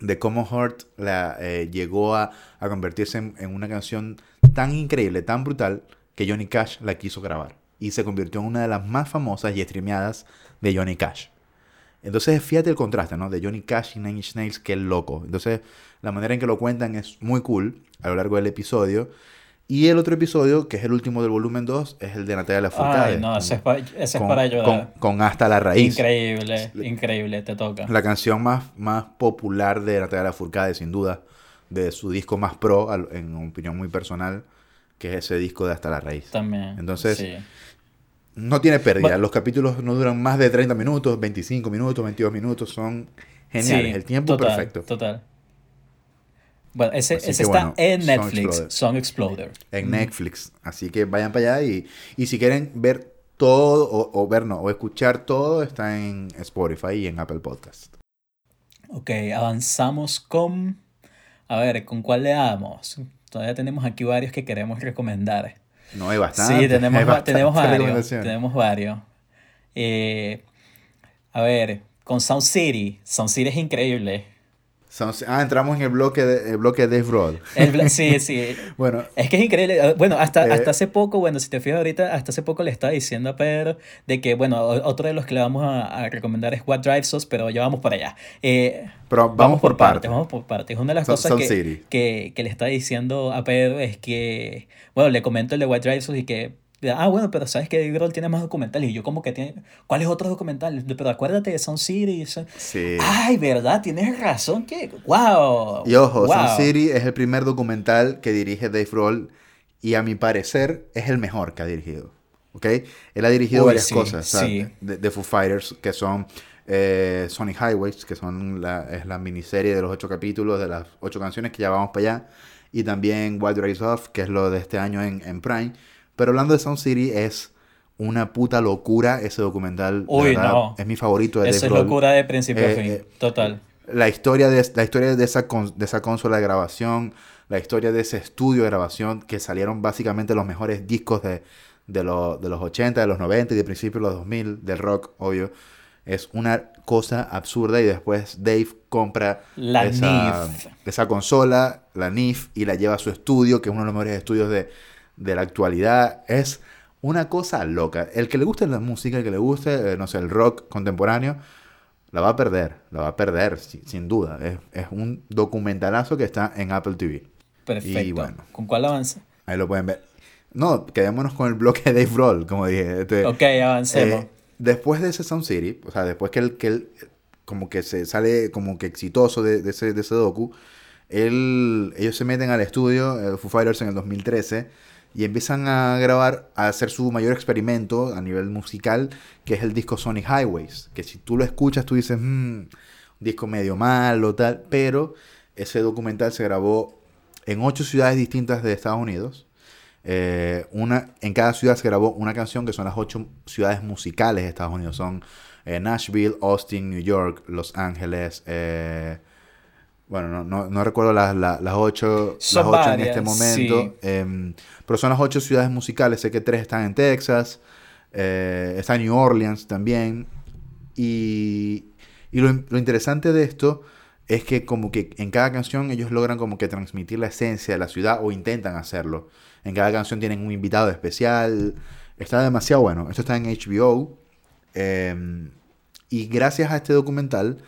de cómo Hurt la, eh, llegó a, a convertirse en, una canción tan increíble, tan brutal, que Johnny Cash la quiso grabar. Y se convirtió en una de las más famosas y streameadas de Johnny Cash. Entonces, fíjate el contraste, ¿no? De Johnny Cash y Nine Inch Nails, que loco. Entonces, la manera en que lo cuentan es muy cool a lo largo del episodio. Y el otro episodio, que es el último del volumen 2, es el de Natalia Lafourcade. Ay, no, ese es, pa- ese es con- para llorar. Con, con Hasta la Raíz. Increíble, increíble, te toca. La canción más, más popular de Natalia Lafourcade, sin duda. De su disco más pro, en opinión muy personal, que es ese disco de Hasta la Raíz. También. Entonces, sí. No tiene pérdida. Los capítulos no duran más de 30 minutos, 25 minutos, 22 minutos. Son geniales. Sí, el tiempo total, perfecto. Total. Bueno, ese, está bueno, en Song Netflix, Exploder. Song Exploder. En Netflix. Así que vayan para allá y, y si quieren ver todo, o, o ver, no, o escuchar todo, está en Spotify y en Apple Podcast. Ok, avanzamos con... A ver, ¿con cuál le damos? Todavía tenemos aquí varios que queremos recomendar. No hay bastante. sí, tenemos, hay va- bastante tenemos varios. Tenemos varios. Eh, a ver, con Sound City. Sound City es increíble. Ah, entramos en el bloque de, el bloque de bla- sí, sí. Bueno, Es que es increíble. Ah, Bueno, hasta, Eh, hasta hace poco, bueno, si te fijas ahorita, hasta hace poco le estaba diciendo a Pedro de que, bueno, otro de los que le vamos a, a recomendar es What Drives Us, pero ya vamos para allá. Eh, pero vamos, por partes. Vamos por partes. Una de las cosas que, que, que le estaba diciendo a Pedro es que, bueno, le comento el de What Drives Us y que, ah, bueno, pero sabes que Dave Grohl tiene más documentales. Y yo como que tiene, ¿cuáles otros documentales? Pero acuérdate de Sound City. Son- Sí. Ay, ¿verdad? Tienes razón que, wow. Y ojo, wow. Sun City es el primer documental que dirige Dave Roll y a mi parecer es el mejor que ha dirigido. ¿Ok? Él ha dirigido Uy, varias sí, cosas sí. de, de Foo Fighters, que son eh, Sonic Highways, que son la, es la miniserie de los ocho capítulos, de las ocho canciones que ya vamos para allá. Y también Wild Rise Off, que es lo de este año en, en Prime. Pero hablando de Sound City, es una puta locura ese documental. Uy, verdad, no. Es mi favorito de Eso es locura de principio a Eh, fin. eh, Total. la historia de, la historia de, esa, con- de esa consola de grabación, la historia de ese estudio de grabación, que salieron básicamente los mejores discos de, de, lo- de los 80, de los 90 y de principios de los 2000, del rock, obvio. Es una cosa absurda y después Dave compra La esa, NIF. esa consola, la NIF, y la lleva a su estudio, que es uno de los mejores estudios de, de la actualidad. Es una cosa loca. El que le guste la música, el que le guste, eh, no sé, el rock contemporáneo, la va a perder, la va a perder, si- sin duda. Es, es un documentalazo que está en Apple TV. Perfecto. Y bueno. ¿Con cuál avanza? Ahí lo pueden ver. No, quedémonos con el bloque de Dave Roll, como dije. Este, Ok, avancemos. eh, después de ese Sound City, o sea, después que él, que él como que se sale como que exitoso de, de ese, de ese docu, él, ellos se meten al estudio, eh, Foo Fighters en el 2013, y empiezan a grabar, a hacer su mayor experimento a nivel musical, que es el disco Sonic Highways, que si tú lo escuchas tú dices, "Mm, un disco medio malo, tal, pero ese documental se grabó en ocho ciudades distintas de Estados Unidos. Eh, una, en cada ciudad se grabó una canción que son las ocho ciudades musicales de Estados Unidos. Son eh, Nashville, Austin, New York, Los Ángeles. eh, bueno, no, no, no recuerdo las, las, las ocho, las ocho en este momento. em, pero son las ocho ciudades musicales. Sé que tres están en Texas. eh, está New Orleans también. Y, y lo, lo interesante de esto es que como que en cada canción ellos logran como que transmitir la esencia de la ciudad o intentan hacerlo. En cada canción tienen un invitado especial. Está demasiado bueno. Esto está en HBO. eh, y gracias a este documental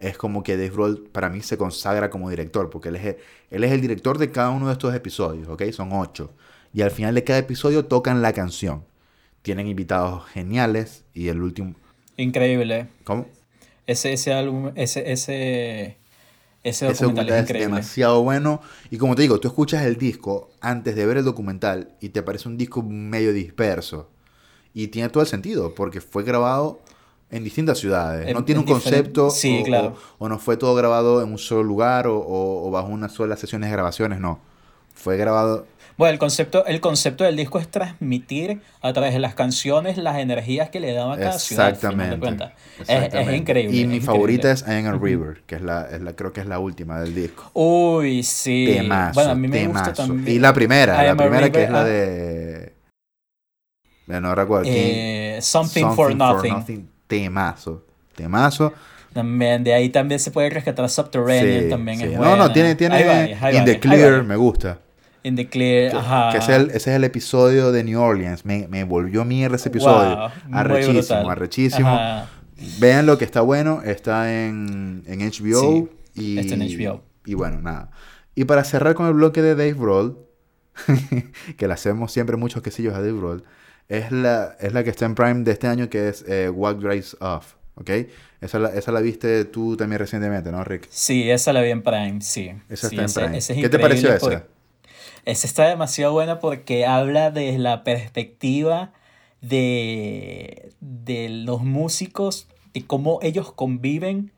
es como que Dave Grohl para mí se consagra como director. Porque él es, el, él es el director de cada uno de estos episodios. ¿ok? Son ocho. Y al final de cada episodio tocan la canción. Tienen invitados geniales. Y el último... Increíble. ¿Cómo? Ese, ese álbum, ese, ese, ese Ese documental documental es es increíble. demasiado bueno. Y como te digo, tú escuchas el disco antes de ver el documental y te parece un disco medio disperso. Y tiene todo el sentido, porque fue grabado en distintas ciudades. En- no tiene en un concepto. sí, o, claro. o- o no fue todo grabado en un solo lugar o, bajo una sola sesión de grabaciones. No. Fue grabado. Bueno, el concepto, el concepto del disco es transmitir a través de las canciones las energías que le daba a cada ciudad. final de Exactamente. Es- Es, exactamente. increíble. Y es mi increíble. favorita es I Am a River, que es la, es la, creo que es la última del disco. Uy, sí. Temazo, bueno, a mí me gusta también. Y la primera, I la primera que es la ah. de... No recuerdo. Eh, Something, for Nothing. Temazo. Temazo. También, de ahí también se puede rescatar Subterranean, Sí, también sí. es No, buena. no, tiene, tiene varias, In the varias, Clear, me gusta. In the Clear, Que, ajá. que ese, es el, ese es el episodio de New Orleans. Me, me volvió mierda ese episodio. Wow, arrechísimo, arrechísimo. Ajá. Vean lo que está bueno. Está en, en HBO. Sí, y, está en HBO. Y bueno, nada. Y para cerrar con el bloque de Dave Grohl, que le hacemos siempre muchos quesillos a Dave Grohl, es la, es la que está en Prime de este año, que es eh, What Drives Off. ¿Ok? Esa la, esa la viste tú también recientemente, ¿no, Rick? Sí, esa la vi en Prime, sí. Esa Sí, está en Prime. ese es ¿Qué te pareció esa? Esa está demasiado buena porque habla de la perspectiva de, de los músicos y cómo ellos conviven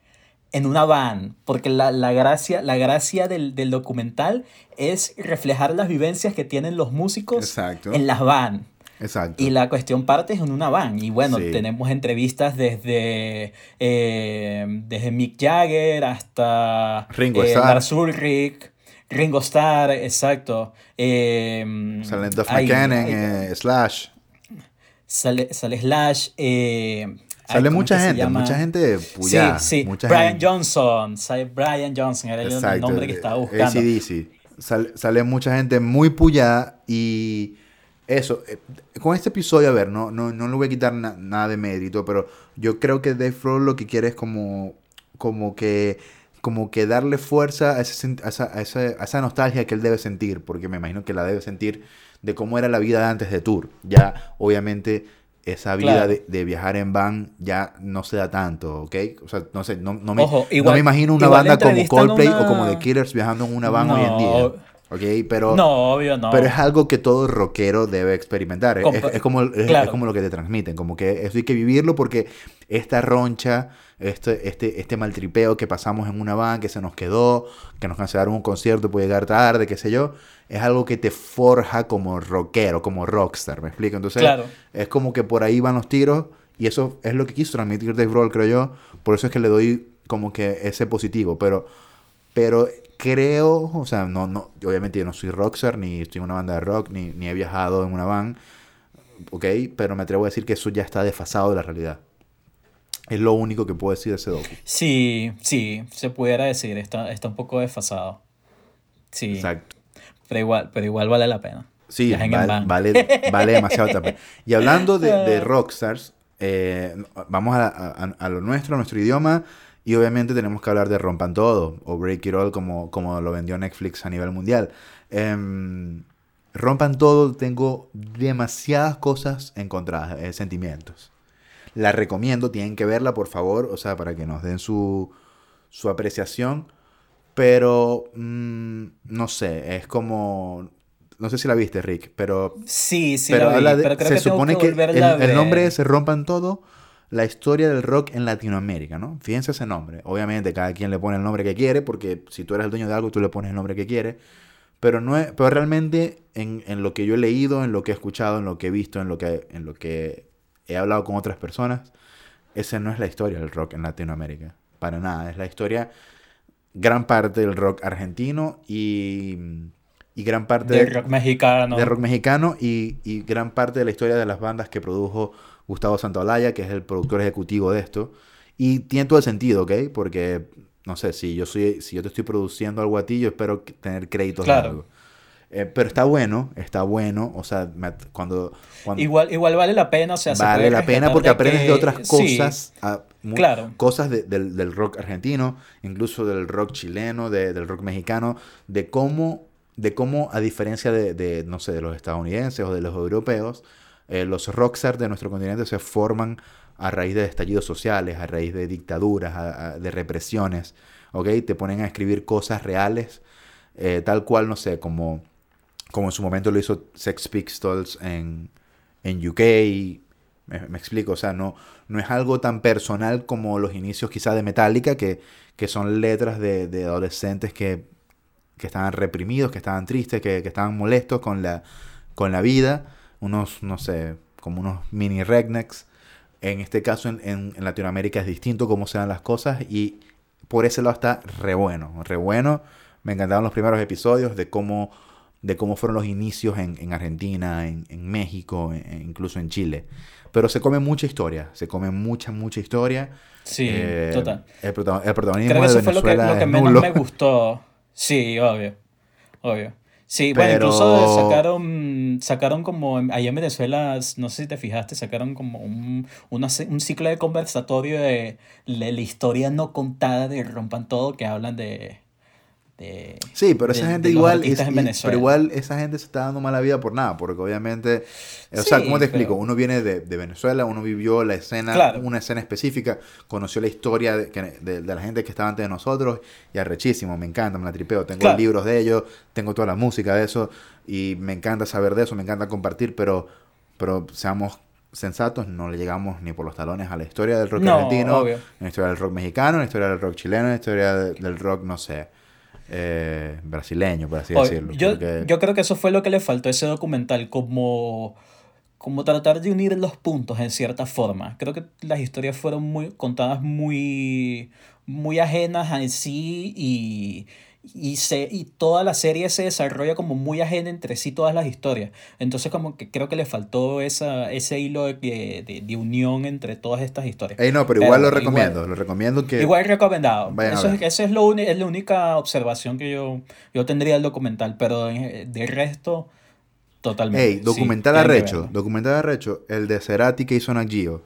en una van. Porque la, la gracia, la gracia del, del documental es reflejar las vivencias que tienen los músicos Exacto. en las van. Exacto. Y la cuestión parte es en una van. Y bueno, Sí. tenemos entrevistas desde, eh, desde Mick Jagger hasta Ringo eh, Starr. Lars Ulrich, Ringo Starr, exacto. Eh, Salen Duff McKinnon, eh, Slash. sale, sale Slash. eh, ay, Sale ¿cómo mucha gente, mucha gente puya. sí, sí. Mucha Brian gente. Johnson. Sale Brian Johnson, era el Exacto, nombre que estaba buscando. AC/DC. Sale, sale mucha gente muy pullada y eso, eh, con este episodio, a ver, no, no, no le voy a quitar na- nada de mérito, pero yo creo que Dave Grohl lo que quiere es como, como que como que darle fuerza a, ese a esa, a, esa, a esa nostalgia que él debe sentir, porque me imagino que la debe sentir de cómo era la vida antes de Tour. Ya, obviamente, esa vida Claro. de, de viajar en van ya no se da tanto, ¿ok? O sea, no sé, no, no me, Ojo, no me imagino una banda como Coldplay una- o como The Killers viajando en una van hoy en día. ¿Ok? Pero, No, obvio no. pero es algo que todo rockero debe experimentar. Es, es- es como, es, es claro. como lo que te transmiten. Como que eso hay que vivirlo porque esta roncha, este, este, este maltripeo que pasamos en una van, que se nos quedó, que nos cancelaron un concierto, puede llegar tarde, qué sé yo, es algo que te forja como rockero, como rockstar. ¿Me explico? Entonces, Claro. es como que por ahí van los tiros y eso es lo que quiso transmitir Dave Grohl, creo yo. Por eso es que le doy como que ese positivo. Pero, pero creo, o sea, no, no, obviamente yo no soy rockstar, ni estoy en una banda de rock, ni, ni he viajado en una van, ¿ok? Pero me atrevo a decir que eso ya está desfasado de la realidad. Es lo único que puedo decir de ese docu. Sí, sí, se pudiera decir, está, está un poco desfasado. Sí, Exacto. pero igual, pero igual vale la pena. Sí, vale, vale demasiado la pena. Y hablando de, de rockstars, eh, vamos a, a- a lo nuestro, a nuestro idioma, y obviamente tenemos que hablar de Rompan Todo, o Break It All, como, como lo vendió Netflix a nivel mundial. Em, Rompan Todo, tengo demasiadas cosas encontradas, eh, sentimientos. La recomiendo, tienen que verla, por favor, o sea, para que nos den su, su apreciación. Pero, mm, no sé, es como... No sé si la viste, Rick, pero Sí, sí, pero la vi, habla de- pero creo se que tengo supone que que, volverla a el, el nombre es Se Rompan Todo, la historia del rock en Latinoamérica, ¿no? Fíjense ese nombre. Obviamente cada quien le pone el nombre que quiere, porque si tú eres el dueño de algo, tú le pones el nombre que quiere. Pero, no es, pero realmente en, en lo que yo he leído, en lo que he escuchado, en lo que he visto, en lo que, en lo que he hablado con otras personas, esa no es la historia del rock en Latinoamérica. Para nada. Es la historia, gran parte del rock argentino y, y gran parte De rock mexicano. de rock mexicano y, y gran parte de la historia de las bandas que produjo Gustavo Santaolalla, que es el productor ejecutivo de esto. Y tiene todo el sentido, ¿ok? Porque, no sé, si yo, soy, si yo te estoy produciendo algo a ti, yo espero tener créditos de Claro. algo. Eh, pero está bueno, está bueno. O sea, cuando, cuando Igual, igual vale la pena, o sea, se vale la pena porque de aprendes que- de otras sí, cosas, ah, mu- claro. cosas de- del, del rock argentino, incluso del rock chileno, de- del rock mexicano, de cómo, de cómo a diferencia de, de, no sé, de los estadounidenses o de los europeos, eh, los rockstars de nuestro continente se forman a raíz de estallidos sociales, a raíz de dictaduras, a- de represiones, ¿ok? Te ponen a escribir cosas reales, eh, tal cual, no sé, como, como en su momento lo hizo Sex Pistols en, en UK. Me, me explico, o sea, no, no es algo tan personal como los inicios quizás de Metallica, que, que son letras de, de adolescentes que, que estaban reprimidos, que estaban tristes, que, que estaban molestos con la, con la vida, unos, no sé, como unos mini rednecks. En este caso, en, en- en Latinoamérica es distinto cómo se dan las cosas y por ese lado está re bueno, re bueno. Me encantaron los primeros episodios de cómo, de cómo fueron los inicios en, en Argentina, en, en México, en- en- incluso en Chile. Pero se come mucha historia, se come mucha, mucha historia. Sí, Eh, total. El, prota- el protagonismo Creo que de eso fue lo que, Venezuela lo que menos nulo. me gustó. Sí, obvio. Obvio. Sí, bueno, incluso sacaron, sacaron como, allá en Venezuela, no sé si te fijaste, sacaron como un, una un ciclo de conversatorio de la historia no contada de Rompan Todo, que hablan de, sí, pero esa gente igual, pero igual esa gente se está dando mala vida por nada, porque obviamente, o sea, ¿cómo te explico? Uno viene de, Venezuela, uno vivió la escena, una escena específica, conoció la historia de, la gente que estaba antes de nosotros y arrechísimo, me encanta, me la tripeo, tengo libros de ellos, tengo toda la música de eso y me encanta saber de eso, me encanta compartir, pero, pero seamos sensatos, no le llegamos ni por los talones a la historia del rock argentino, en la historia del rock mexicano, en la historia del rock chileno, en la historia del rock, no sé, eh, brasileño, por así decirlo. Yo, yo creo que eso fue lo que le faltó a ese documental, como, como tratar de unir los puntos en cierta forma. Creo que las historias fueron muy contadas muy, muy ajenas a sí y y, se, y toda la serie se desarrolla como muy ajena entre sí todas las historias. Entonces como que creo que le faltó esa, ese hilo de, de, de unión entre todas estas historias. no, pero igual lo recomiendo, lo recomiendo que... Igual recomendado. Eso es, esa es, lo es la única observación que yo, yo tendría del documental, pero de resto, totalmente. Hey, documental arrecho, documental arrecho, el de Cerati que hizo Nagio,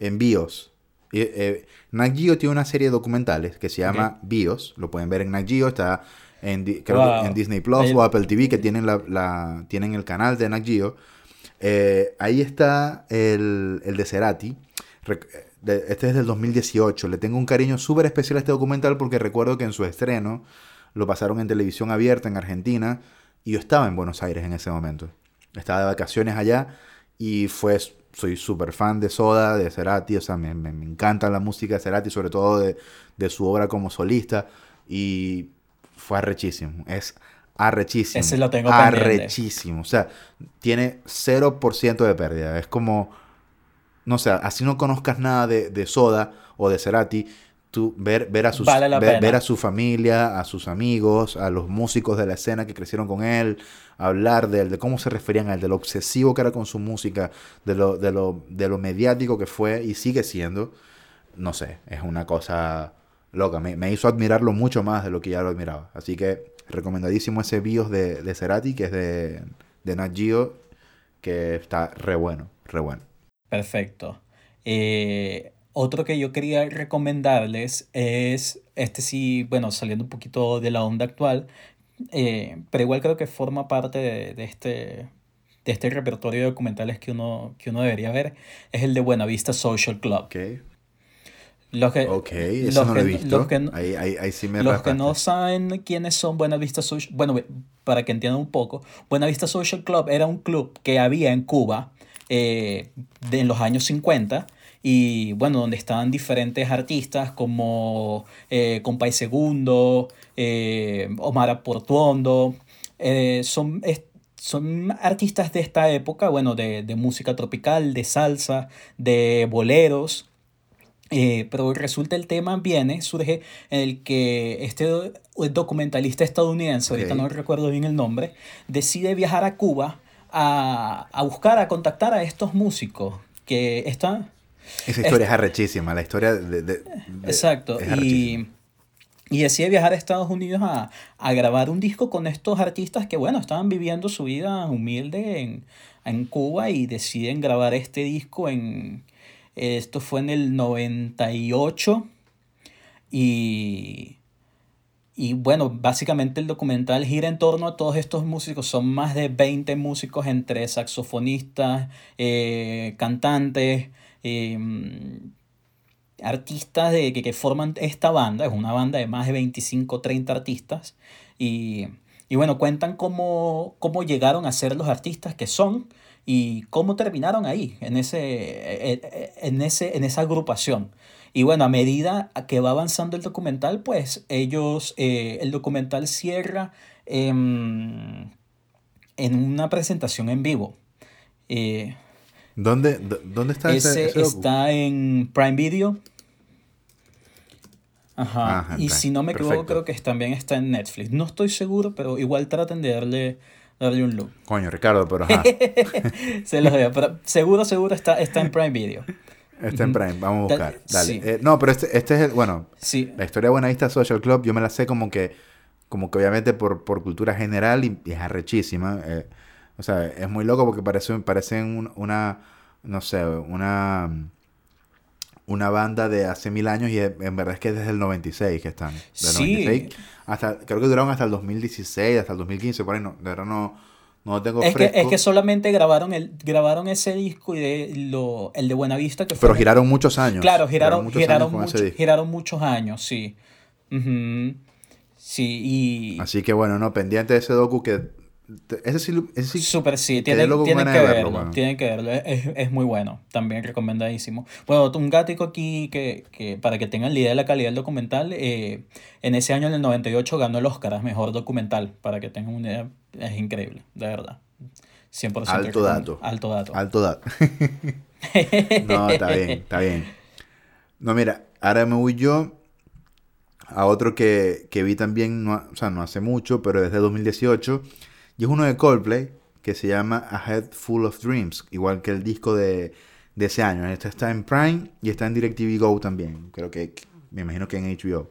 en BIOS. Eh, Nat tiene una serie de documentales que se llama BIOS, lo pueden ver en Nat está en, en Disney Plus o Apple TV, que tienen, la, tienen el canal de Nat eh, ahí está el, el de Cerati. Este es del 2018. Le tengo un cariño súper especial a este documental porque recuerdo que en su estreno lo pasaron en televisión abierta en Argentina y yo estaba en Buenos Aires en ese momento. Estaba de vacaciones allá y fue soy súper fan de Soda, de Cerati, o sea, me, me, encanta la música de Cerati, sobre todo de, de, su obra como solista, y fue arrechísimo, es arrechísimo. Ese lo tengo Arrechísimo, o sea, tiene 0% de pérdida, es como, no sé, así no conozcas nada de, de Soda o de Cerati, tú ver, ver, a sus, ver, a su familia, a sus amigos, a los músicos de la escena que crecieron con él, hablar de él, de cómo se referían a él, de lo obsesivo que era con su música, de lo, de lo, de lo mediático que fue y sigue siendo, no sé, es una cosa loca. Me, hizo admirarlo mucho más de lo que ya lo admiraba. Así que recomendadísimo ese BIOS de, de Cerati, que es de, de Nat Geo, que está re bueno, re bueno. Perfecto. Eh, otro que yo quería recomendarles es, este sí, bueno, saliendo un poquito de la onda actual, eh, pero igual creo que forma parte de, este, de este repertorio de documentales que uno, que uno debería ver, es el de Buenavista Social Club. Okay. Los que, ok, eso no lo he visto. Los que, ahí, ahí, sí me los que no saben quiénes son Buenavista Social... Bueno, para que entiendan un poco, Buenavista Social Club era un club que había en Cuba eh, de, en los años 50 y bueno, donde estaban diferentes artistas como eh, Compay Segundo, eh, Omar Portuondo, eh, son, son artistas de esta época, bueno, de, música tropical, de salsa, de boleros, eh, pero resulta el tema viene, surge en el que este documentalista estadounidense, ahorita no recuerdo bien el nombre, decide viajar a Cuba a, a buscar, a contactar a estos músicos que están esa historia es, arrechísima, la historia de... exacto, y, y, decide viajar a Estados Unidos a, a, grabar un disco con estos artistas que, bueno, estaban viviendo su vida humilde en, en Cuba y deciden grabar este disco en... Esto fue en el 98 y... Y bueno, básicamente el documental gira en torno a todos estos músicos. Son más de 20 músicos entre saxofonistas, eh, cantantes, Em, artistas de, que, que, forman esta banda, es una banda de más de 25, 30 artistas, y, y bueno, cuentan cómo, cómo llegaron a ser los artistas que son y cómo terminaron ahí, en, ese, e, e, en, ese, en esa agrupación. Y bueno, a medida que va avanzando el documental, pues ellos, eh, el documental cierra en una presentación en vivo. Eh, ¿Dónde, dónde está ese? Ese, está en Prime Video. Ajá. y si no me equivoco, creo que también está en Netflix. No estoy seguro, pero igual traten de darle, darle un look. Coño, Ricardo, pero ajá. Se los veo, pero seguro, seguro está, está en Prime Video. Está en Prime, vamos a buscar. Dale. Eh, no, pero este, este es el, bueno, sí. la historia de Buenavista Social Club, yo me la sé como que, como que obviamente por, por cultura general y, es arrechísima. Eh, o sea, es muy loco porque parece, parecen una, no sé, una, una banda de hace mil años y en verdad es que es desde el 96 que están. Del Sí. 96 hasta, creo que duraron hasta el 2016, hasta el 2015, por ahí no, de verdad no, no tengo Es que, es que solamente grabaron el grabaron ese disco y de lo, el de Buenavista que fue Pero giraron muchos años. Claro, giraron, muchos giraron, años con ese mucho- disco. giraron muchos años, sí. Ujú. Sí, y Así que bueno, no, pendiente de ese docu que... Ese sí, ese sí súper sí, tienen, tienen que verlo, verlo, tienen que verlo, es, es- muy bueno, también recomendadísimo. Bueno, un gático aquí que, que para que tengan la idea de la calidad del documental, eh, en ese año, en el 98, ganó el Oscar a Mejor Documental, para que tengan una idea, es increíble, de verdad. 100% Alto dato. Alto dato. Alto dato. no, está bien, está bien. No, mira, ahora me voy yo a otro que, que vi también, no, o sea, no hace mucho, pero desde 2018. Y es uno de Coldplay que se llama A Head Full of Dreams, igual que el disco de, de ese año. Este está en Prime y está en DirecTV Go también. Creo que, me imagino que en HBO.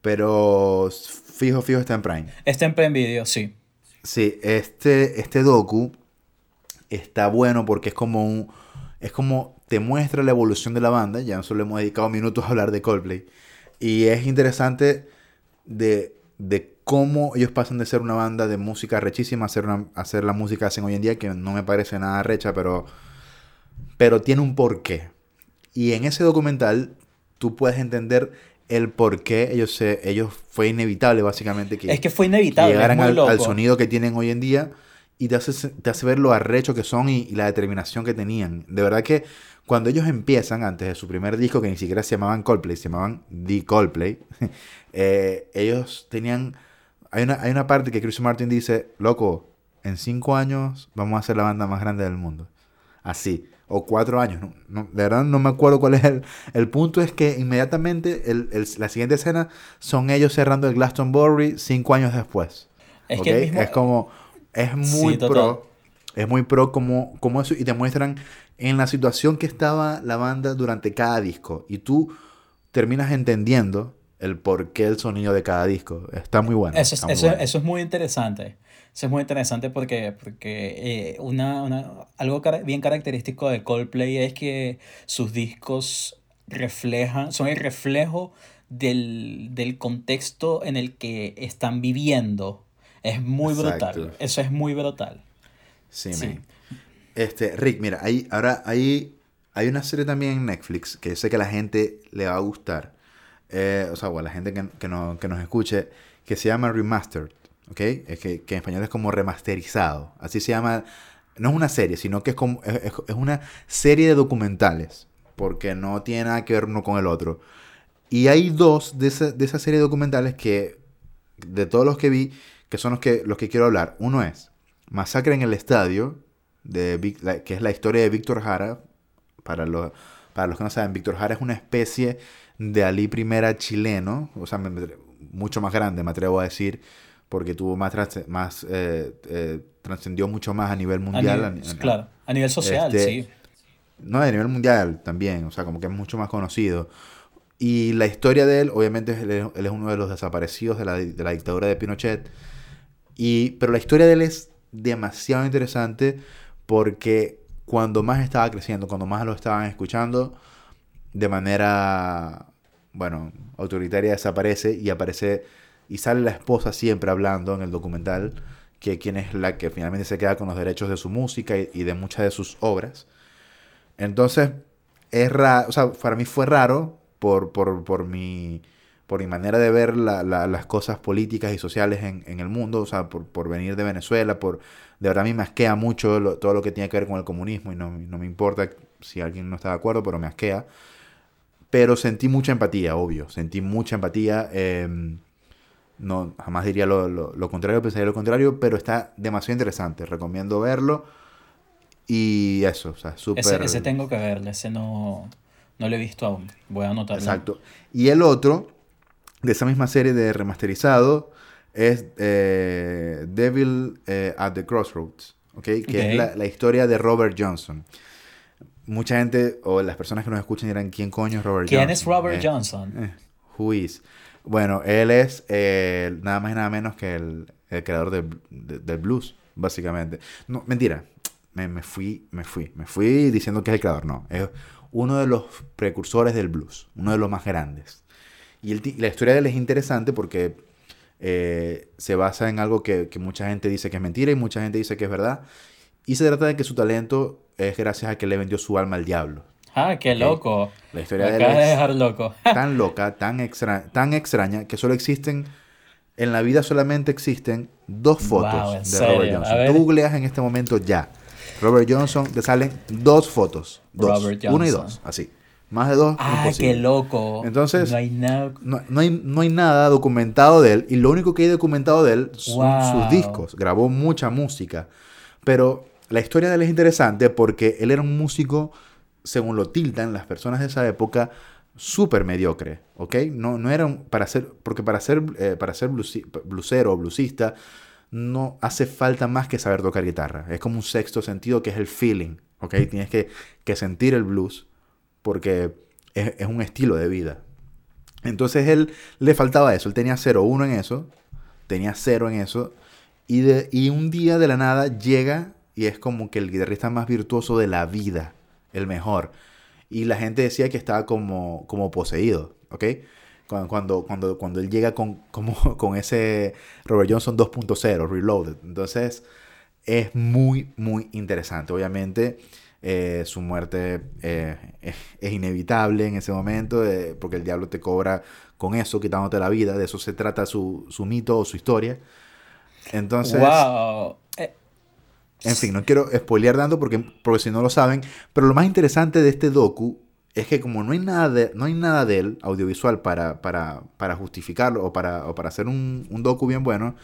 Pero fijo, fijo está en Prime. Está en Prime Video, sí. Sí, este, este docu está bueno porque es como un, es como te muestra la evolución de la banda. Ya solo hemos dedicado minutos a hablar de Coldplay. Y es interesante de, de cómo ellos pasan de ser una banda de música rechísima a hacer, una- a la música que hacen hoy en día, que no me parece nada recha, pero, pero tiene un porqué. Y en ese documental tú puedes entender el por qué ellos, se, ellos fue inevitable básicamente que, Es que fue inevitable, llegaran al, al sonido que tienen hoy en día y te hace, te hace ver lo arrecho que son y, y la determinación que tenían. De verdad que cuando ellos empiezan, antes de su primer disco, que ni siquiera se llamaban Coldplay, se llamaban The Coldplay, eh, ellos tenían... Hay una, hay una parte que Chris Martin dice, loco, en cinco años vamos a ser la banda más grande del mundo. Así. O cuatro años. No, no- de verdad no me acuerdo cuál es el... El punto es que inmediatamente el- el- la siguiente escena son ellos cerrando el Glastonbury cinco años después. Es ¿ok? que mismo- Es como... Es muy Sí, pro. Es muy pro como, como eso. Y te muestran en la situación que estaba la banda durante cada disco. Y tú terminas entendiendo el porqué el sonido de cada disco. Está muy bueno. Eso es, muy eso, bueno. eso es muy interesante. Eso es muy interesante porque, porque eh, una, una- algo bien característico de Coldplay es que sus discos reflejan, son el reflejo del, del contexto en el que están viviendo. Es muy brutal. Eso es muy brutal. Sí, Sí. man. Este, Rick, mira, hay, ahora hay, hay una serie también en Netflix que sé que a la gente le va a gustar. Eh, o sea, la gente que, que, no- que nos escuche, que se llama Remastered. Es que, que en español es como remasterizado. Así se llama. No es una serie, sino que es, como, es, una serie de documentales, porque no tiene nada que ver uno con el otro. Y hay dos de esa, de esa serie de documentales que, de todos los que vi, que son los que, los que quiero hablar. Uno es Masacre en el Estadio, de, que es la historia de Víctor Jara. Para para los que no saben, Víctor Jara es una especie de Ali Primera chileno, o sea, me- mucho más grande, me atrevo a decir, porque tuvo más, más eh, eh, trascendió mucho más a nivel A mundial. nivel- a- a- claro, a nivel social, Este, sí. no, a nivel mundial también, o sea, como que es mucho más conocido. Y la historia de él, obviamente, él es, él es uno de los desaparecidos de la, de la dictadura de Pinochet. Y, pero la historia de él es demasiado interesante porque cuando más estaba creciendo, cuando más lo estaban escuchando, de manera, bueno, autoritaria desaparece y aparece y sale la esposa siempre hablando en el documental, que quien es la que finalmente se queda con los derechos de su música y, de muchas de sus obras. Entonces, es raro, o sea, para mí fue raro por, por, por, mi, por mi manera de ver la- la- las cosas políticas y sociales en, en el mundo, o sea, por, por venir de Venezuela, por, de verdad a mí me asquea mucho lo- todo lo que tiene que ver con el comunismo y no, no me importa si alguien no está de acuerdo, pero me asquea. Pero sentí mucha empatía, obvio, sentí mucha empatía. em, no, jamás diría lo, lo- lo contrario, pensaría lo contrario, pero está demasiado interesante. Recomiendo verlo. Y eso, o sea, súper. Ese, ese tengo que verle, ese no, no lo he visto aún. Voy a anotarlo. Exacto. Y el otro, de esa misma serie de remasterizado, es eh, Devil eh, at the Crossroads, ¿ok? Que Ok. es la, la historia de Robert Johnson. Mucha gente, o las personas que nos escuchan dirán, ¿quién coño es Robert ¿Quién Johnson? es Robert Eh, Johnson? eh, who is? Bueno, él es eh, nada más y nada menos que el, el creador del, de- del blues, básicamente. No, mentira. Me, me fui, me fui. Me fui diciendo que es el creador. No. Es uno de los precursores del blues, uno de los más grandes. Y la historia de él es interesante porque se basa en algo que, mucha gente dice que es mentira y mucha gente dice que es verdad. Y se trata de que su talento es gracias a que le vendió su alma al diablo. Ah, qué loco. La historia de él es dejar loco. tan loca, tan, extra, tan extraña, que solo existen, en la vida solamente existen dos fotos de Robert Johnson. Tú googleas en este momento ya. Robert Johnson, te salen dos fotos. Dos. Una y dos, así. Más de dos. Ah, qué loco. Entonces, no hay, nada... No, hay, nada documentado de él. Y lo único que hay documentado de él son sus discos. Grabó mucha música. Pero la historia de él es interesante porque él era un músico, según lo tildan las personas de esa época, súper mediocre. ¿Ok? No, no era para ser. Porque para ser, eh, para ser blusero o blusista, no hace falta más que saber tocar guitarra. Es como un sexto sentido que es el feeling. ¿Ok? Tienes que, que sentir el blues porque es, un estilo de vida. Entonces él le faltaba eso, él tenía 0-1 en eso, tenía 0 en eso, y, de, y un día de la nada llega y es como que el guitarrista más virtuoso de la vida, el mejor. Y la gente decía que estaba como, como poseído, ¿ok? Cuando, cuando, cuando, él llega con, como, con ese Robert Johnson 2.0, Reloaded. Entonces es muy, muy interesante. Obviamente eh, su muerte eh, es, inevitable en ese momento, eh, porque el diablo te cobra con eso, quitándote la vida. De eso se trata su, mito o su historia. Entonces. En fin, no quiero spoilear tanto porque, porque si no lo saben. Pero lo más interesante de este docu es que como no hay nada de, no hay nada de él audiovisual para, para, para justificarlo o para, o para hacer un, un docu bien bueno.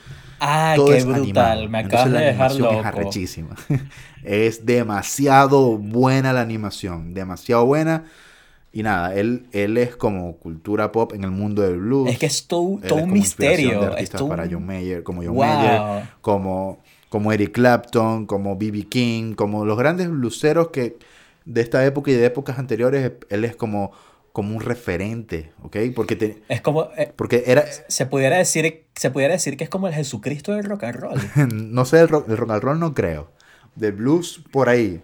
Ah, qué brutal. Me acabas de dejar loco. Es arrechísima. es demasiado buena la animación. Demasiado buena. Y nada, él, él es como cultura pop en el mundo del blues. Es que es todo, un misterio. De artistas para John Mayer, como John Mayer, como, como Eric Clapton, como B.B. King, como los grandes blueseros que de esta época y de épocas anteriores, él es como, como un referente, ¿ok? Porque, te, es como, eh, porque era... Se pudiera, decir, se pudiera decir que es como el Jesucristo del rock and roll. no sé, el rock, el rock and roll no creo. Del blues, por ahí.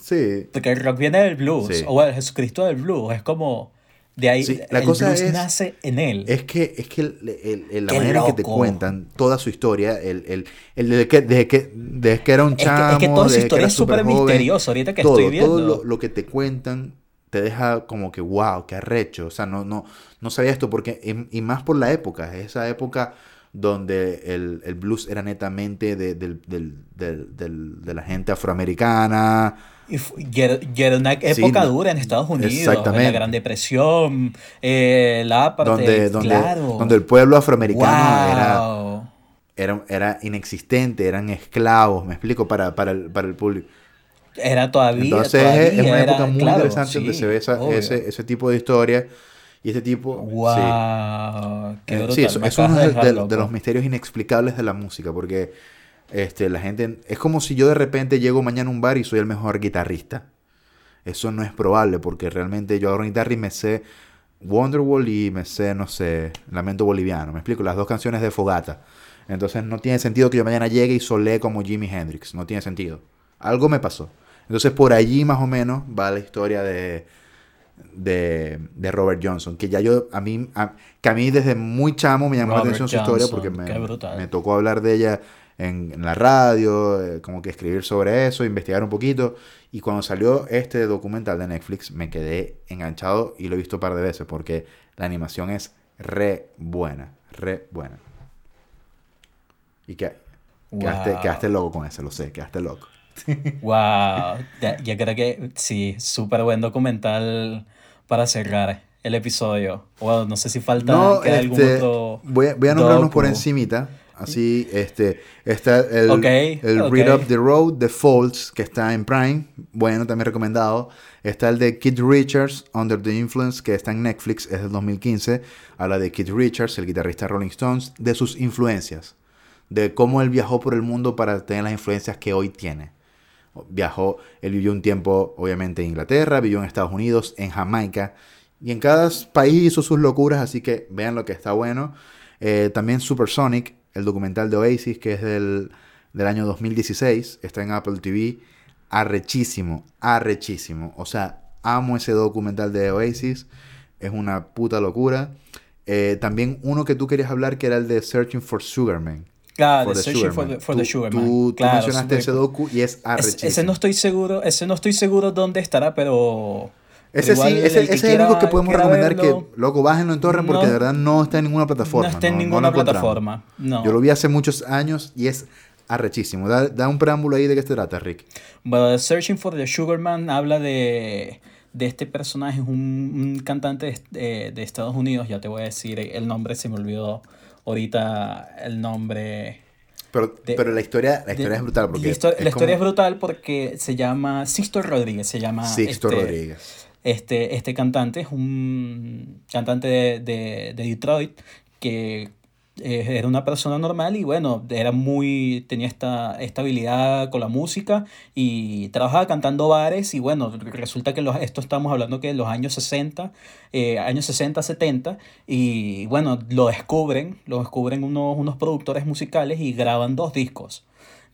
Sí. Porque el rock viene del blues, o el Jesucristo del blues, es como... De ahí la el cosa blues nace en él. Es que, es que el, la manera en que te cuentan toda su historia, el, el, de, que, de, que, de que era un chamo, es que, toda su historia es súper misteriosa ahorita que estoy viendo. Todo lo, que te cuentan te deja como que wow, qué arrecho. O sea, no, no, no sabía esto porque, y, más por la época, esa época donde el, blues era netamente de, de la gente afroamericana y, era, una época dura en Estados Unidos, la Gran Depresión, eh, la parte, donde, donde, el pueblo afroamericano era, era, inexistente, eran esclavos, me explico, para, para, el, para el público. Era todavía. Entonces es, una época muy interesante donde se ve ese, ese tipo de historia y ese tipo. ¡Wow! Sí, sí es, uno de, de, los misterios inexplicables de la música, porque este, la gente, es como si yo de repente llego mañana a un bar y soy el mejor guitarrista. Eso no es probable porque realmente yo agarro guitarra y me sé Wonderwall y me sé, no sé, Lamento Boliviano. Me explico, las dos canciones de Fogata. Entonces no tiene sentido que yo mañana llegue y solé como Jimi Hendrix. No tiene sentido. Algo me pasó. Entonces por allí más o menos va la historia de, de, de Robert Johnson. Que ya yo, a mí, que a mí desde muy chamo me llamó la atención su historia porque me, me tocó hablar de ella en, la radio, eh, como que escribir sobre eso, investigar un poquito. Y cuando salió este documental de Netflix, me quedé enganchado y lo he visto un par de veces porque la animación es re buena, re buena. Y que, quedaste, loco con eso, lo sé, quedaste loco. wow, yo creo que sí, súper buen documental para cerrar el episodio. Wow, no sé si falta no, este, Voy, voy a nombrarnos por encimita. Así, este, está el, el Read Up the Road, The Faults, que está en Prime, bueno, también recomendado. Está el de Kid Richards, Under the Influence, que está en Netflix, es del 2015. Habla de Kid Richards, el guitarrista Rolling Stones, de sus influencias, de cómo él viajó por el mundo para tener las influencias que hoy tiene. Viajó, él vivió un tiempo, obviamente, en Inglaterra, vivió en Estados Unidos, en Jamaica, y en cada país hizo sus locuras, así que vean lo que está bueno. Eh, también Supersonic, el documental de Oasis, que es del, del año 2016, está en Apple TV, arrechísimo, arrechísimo. O sea, amo ese documental de Oasis. Es una puta locura. Eh, también uno que tú querías hablar que era el de Searching for Sugarman. Claro, for the Searching for the, for the Sugarman. Tú, claro, mencionaste ese docu y es arrechísimo. Ese no estoy seguro, ese no estoy seguro dónde estará, pero... Ese sí, ese, es el único que podemos recomendar que, loco, bájenlo en Torrent porque de verdad no está en ninguna plataforma. No está en ninguna plataforma, no. Yo lo vi hace muchos años y es arrechísimo. Da, da un preámbulo ahí de qué se trata, Rick. Bueno, Searching for the Sugarman habla de, de este personaje, un, un cantante de, de, Estados Unidos, ya te voy a decir el nombre, se me olvidó ahorita el nombre. Pero, pero la historia, la historia es brutal. Porque la, historia, es, la historia es brutal porque se llama Sixto Rodríguez. Se llama Sixto este, Rodríguez. Este, este cantante es un cantante de, de, de Detroit que eh, era una persona normal y bueno, era muy, tenía esta, esta habilidad con la música y trabajaba cantando bares y bueno, resulta que los, esto estamos hablando que en los años 60, eh, años 60, 70 y bueno, lo descubren, lo descubren unos, unos productores musicales y graban dos discos.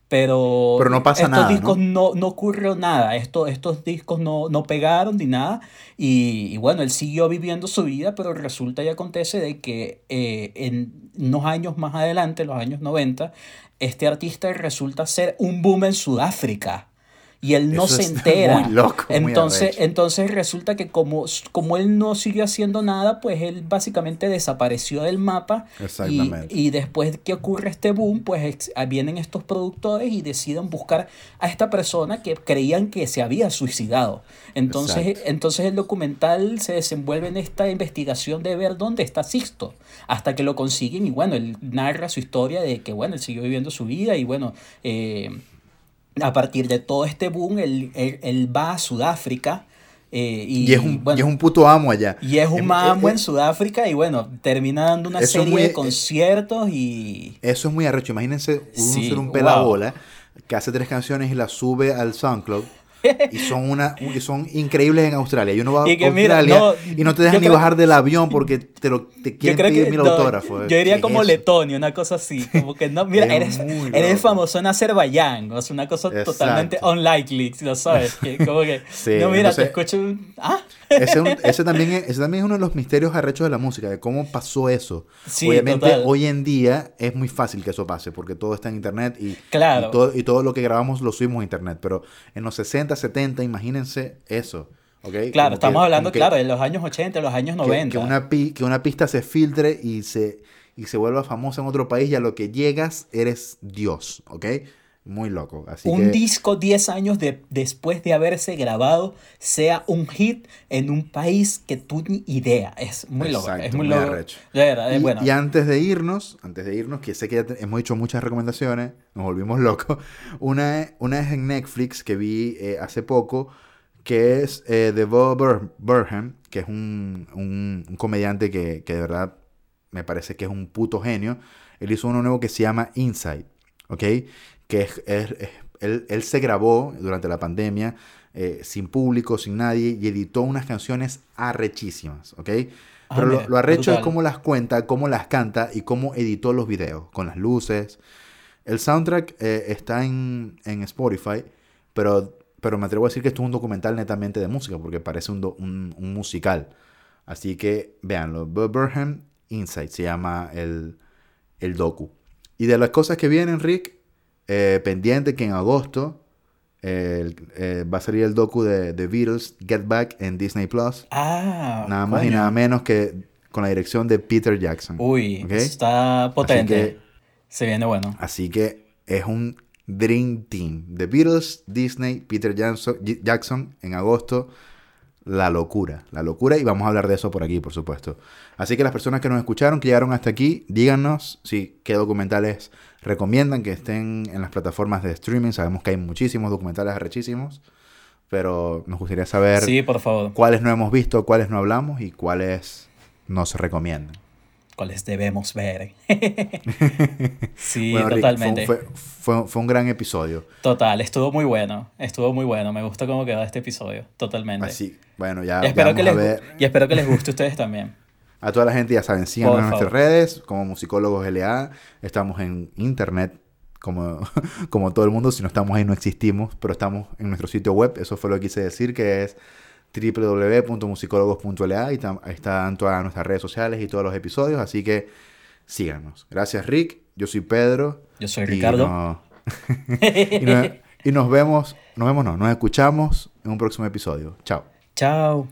Pero, pero no pasa estos nada, discos ¿no? no, no ocurrió nada, estos, estos discos no, no pegaron ni nada. Y, y, bueno, él siguió viviendo su vida, pero resulta y acontece de que eh, en unos años más adelante, los años 90, este artista resulta ser un boom en Sudáfrica y él no Eso se entera. muy loco, muy entonces, arrecho. entonces resulta que como, como él no siguió haciendo nada, pues él básicamente desapareció del mapa. Y, Exactamente. y después que ocurre este boom, pues ah, vienen estos productores y deciden buscar a esta persona que creían que se había suicidado. Entonces, Exacto. entonces el documental se desenvuelve en esta investigación de ver dónde está Sixto, hasta que lo consiguen y bueno, él narra su historia de que bueno, él siguió viviendo su vida y bueno, eh, a partir de todo este boom, él, él, él va a Sudáfrica. eh, y, Y es, un, bueno, y es un puto amo allá. y es un Em- eh, en Sudáfrica y bueno, termina dando una serie muy- de conciertos y... Eso es muy arrecho. Imagínense uno Sí, ser un wow. pelabola que hace tres canciones y las sube al SoundCloud. Y son una y son increíbles en Australia. Y uno va a mira, Australia no, y no te yo dejan ni bajar del avión porque te lo te Yo quieren pedir que mil no, autógrafos. yo diría ¿Qué como es? Letonia, una cosa así, como que no, mira, Es eres, eres famoso en Azerbaiyán, o sea, una cosa Exacto. totalmente unlikely, ¿lo sabes? Que como que, Sí, no, mira, te escucho, ah, Ese, ese también es, ese también es uno de los misterios arrechos de la música, de cómo pasó eso. Sí, Obviamente, total. hoy en día es muy fácil que eso pase, porque todo está en internet y, Claro. y, todo, y todo lo que grabamos lo subimos a internet. Pero en los 60, 70, imagínense eso. ¿ok? claro, estamos que- hablando, que- claro, de los años 80, los años que- 90. Que, una, pi- que una pista se filtre y se, y se vuelva famosa en otro país y a lo que llegas eres Dios, ¿ok? Muy loco. Así un que, disco 10 años de, después de haberse grabado sea un hit en un país que tú ni idea. Es muy loco. Es muy muy loco. verdad, es Y, bueno. y antes de irnos, antes de irnos, que sé que ya te- hemos hecho muchas recomendaciones, nos volvimos locos. Una, una es en Netflix que vi eh, hace poco, que es eh, de Bob Bur- Burnham, que es un, un- un comediante que, que de verdad me parece que es un puto genio. Él hizo uno nuevo que se llama Inside, ¿ok? Que es, es- es- él, él se grabó durante la pandemia eh, sin público, sin nadie, y editó unas canciones arrechísimas, ¿ok? Ah, Pero lo, mira, lo arrecho es cómo las cuenta, cómo las canta y cómo editó los videos, con las luces. El soundtrack eh, está en, en Spotify, pero, pero me atrevo a decir que esto es un documental netamente de música, porque parece un, do- un, un musical. Así que véanlo. Bob Burnham Insight se llama el, el docu. Y de las cosas que vienen, Rick, eh, pendiente que en agosto eh, el- eh, va a salir el docu de The Beatles Get Back en Disney Plus. Ah, Nada más y nada menos que con la dirección de Peter Jackson. Uy, está potente. que- Se viene bueno. Así que es un Dream Team. The Beatles, Disney, Peter Jackson, Jackson en agosto. La locura, la locura. Y vamos a hablar de eso por aquí, por supuesto. Así que las personas que nos escucharon, que llegaron hasta aquí, díganos si qué documentales recomiendan que estén en las plataformas de streaming. Sabemos que hay muchísimos documentales arrechísimos. Pero nos gustaría saber Sí, por favor. cuáles no hemos visto, cuáles no hablamos y cuáles nos recomiendan. ¿Cuáles debemos ver? sí, Bueno, Rick, totalmente. Fue, fue- fue- un gran episodio. Total, estuvo muy bueno. Estuvo muy bueno. Me gusta cómo quedó este episodio. Totalmente. Así, bueno, ya, y, ya espero que vamos les, ver. y espero que les guste a ustedes también. A toda la gente, ya saben, síganos en nuestras redes, como Musicólogos LA. Estamos en internet, como, como todo el mundo. Si no estamos ahí, no existimos, pero estamos en nuestro sitio web. Eso fue lo que quise decir, que es www.musicólogos.la y ahí están todas nuestras redes sociales y todos los episodios, así que síganos. Gracias Rick, yo soy Pedro. Yo soy Ricardo. Y, y nos vemos, nos vemos no, nos escuchamos en un próximo episodio. Chao. Chao.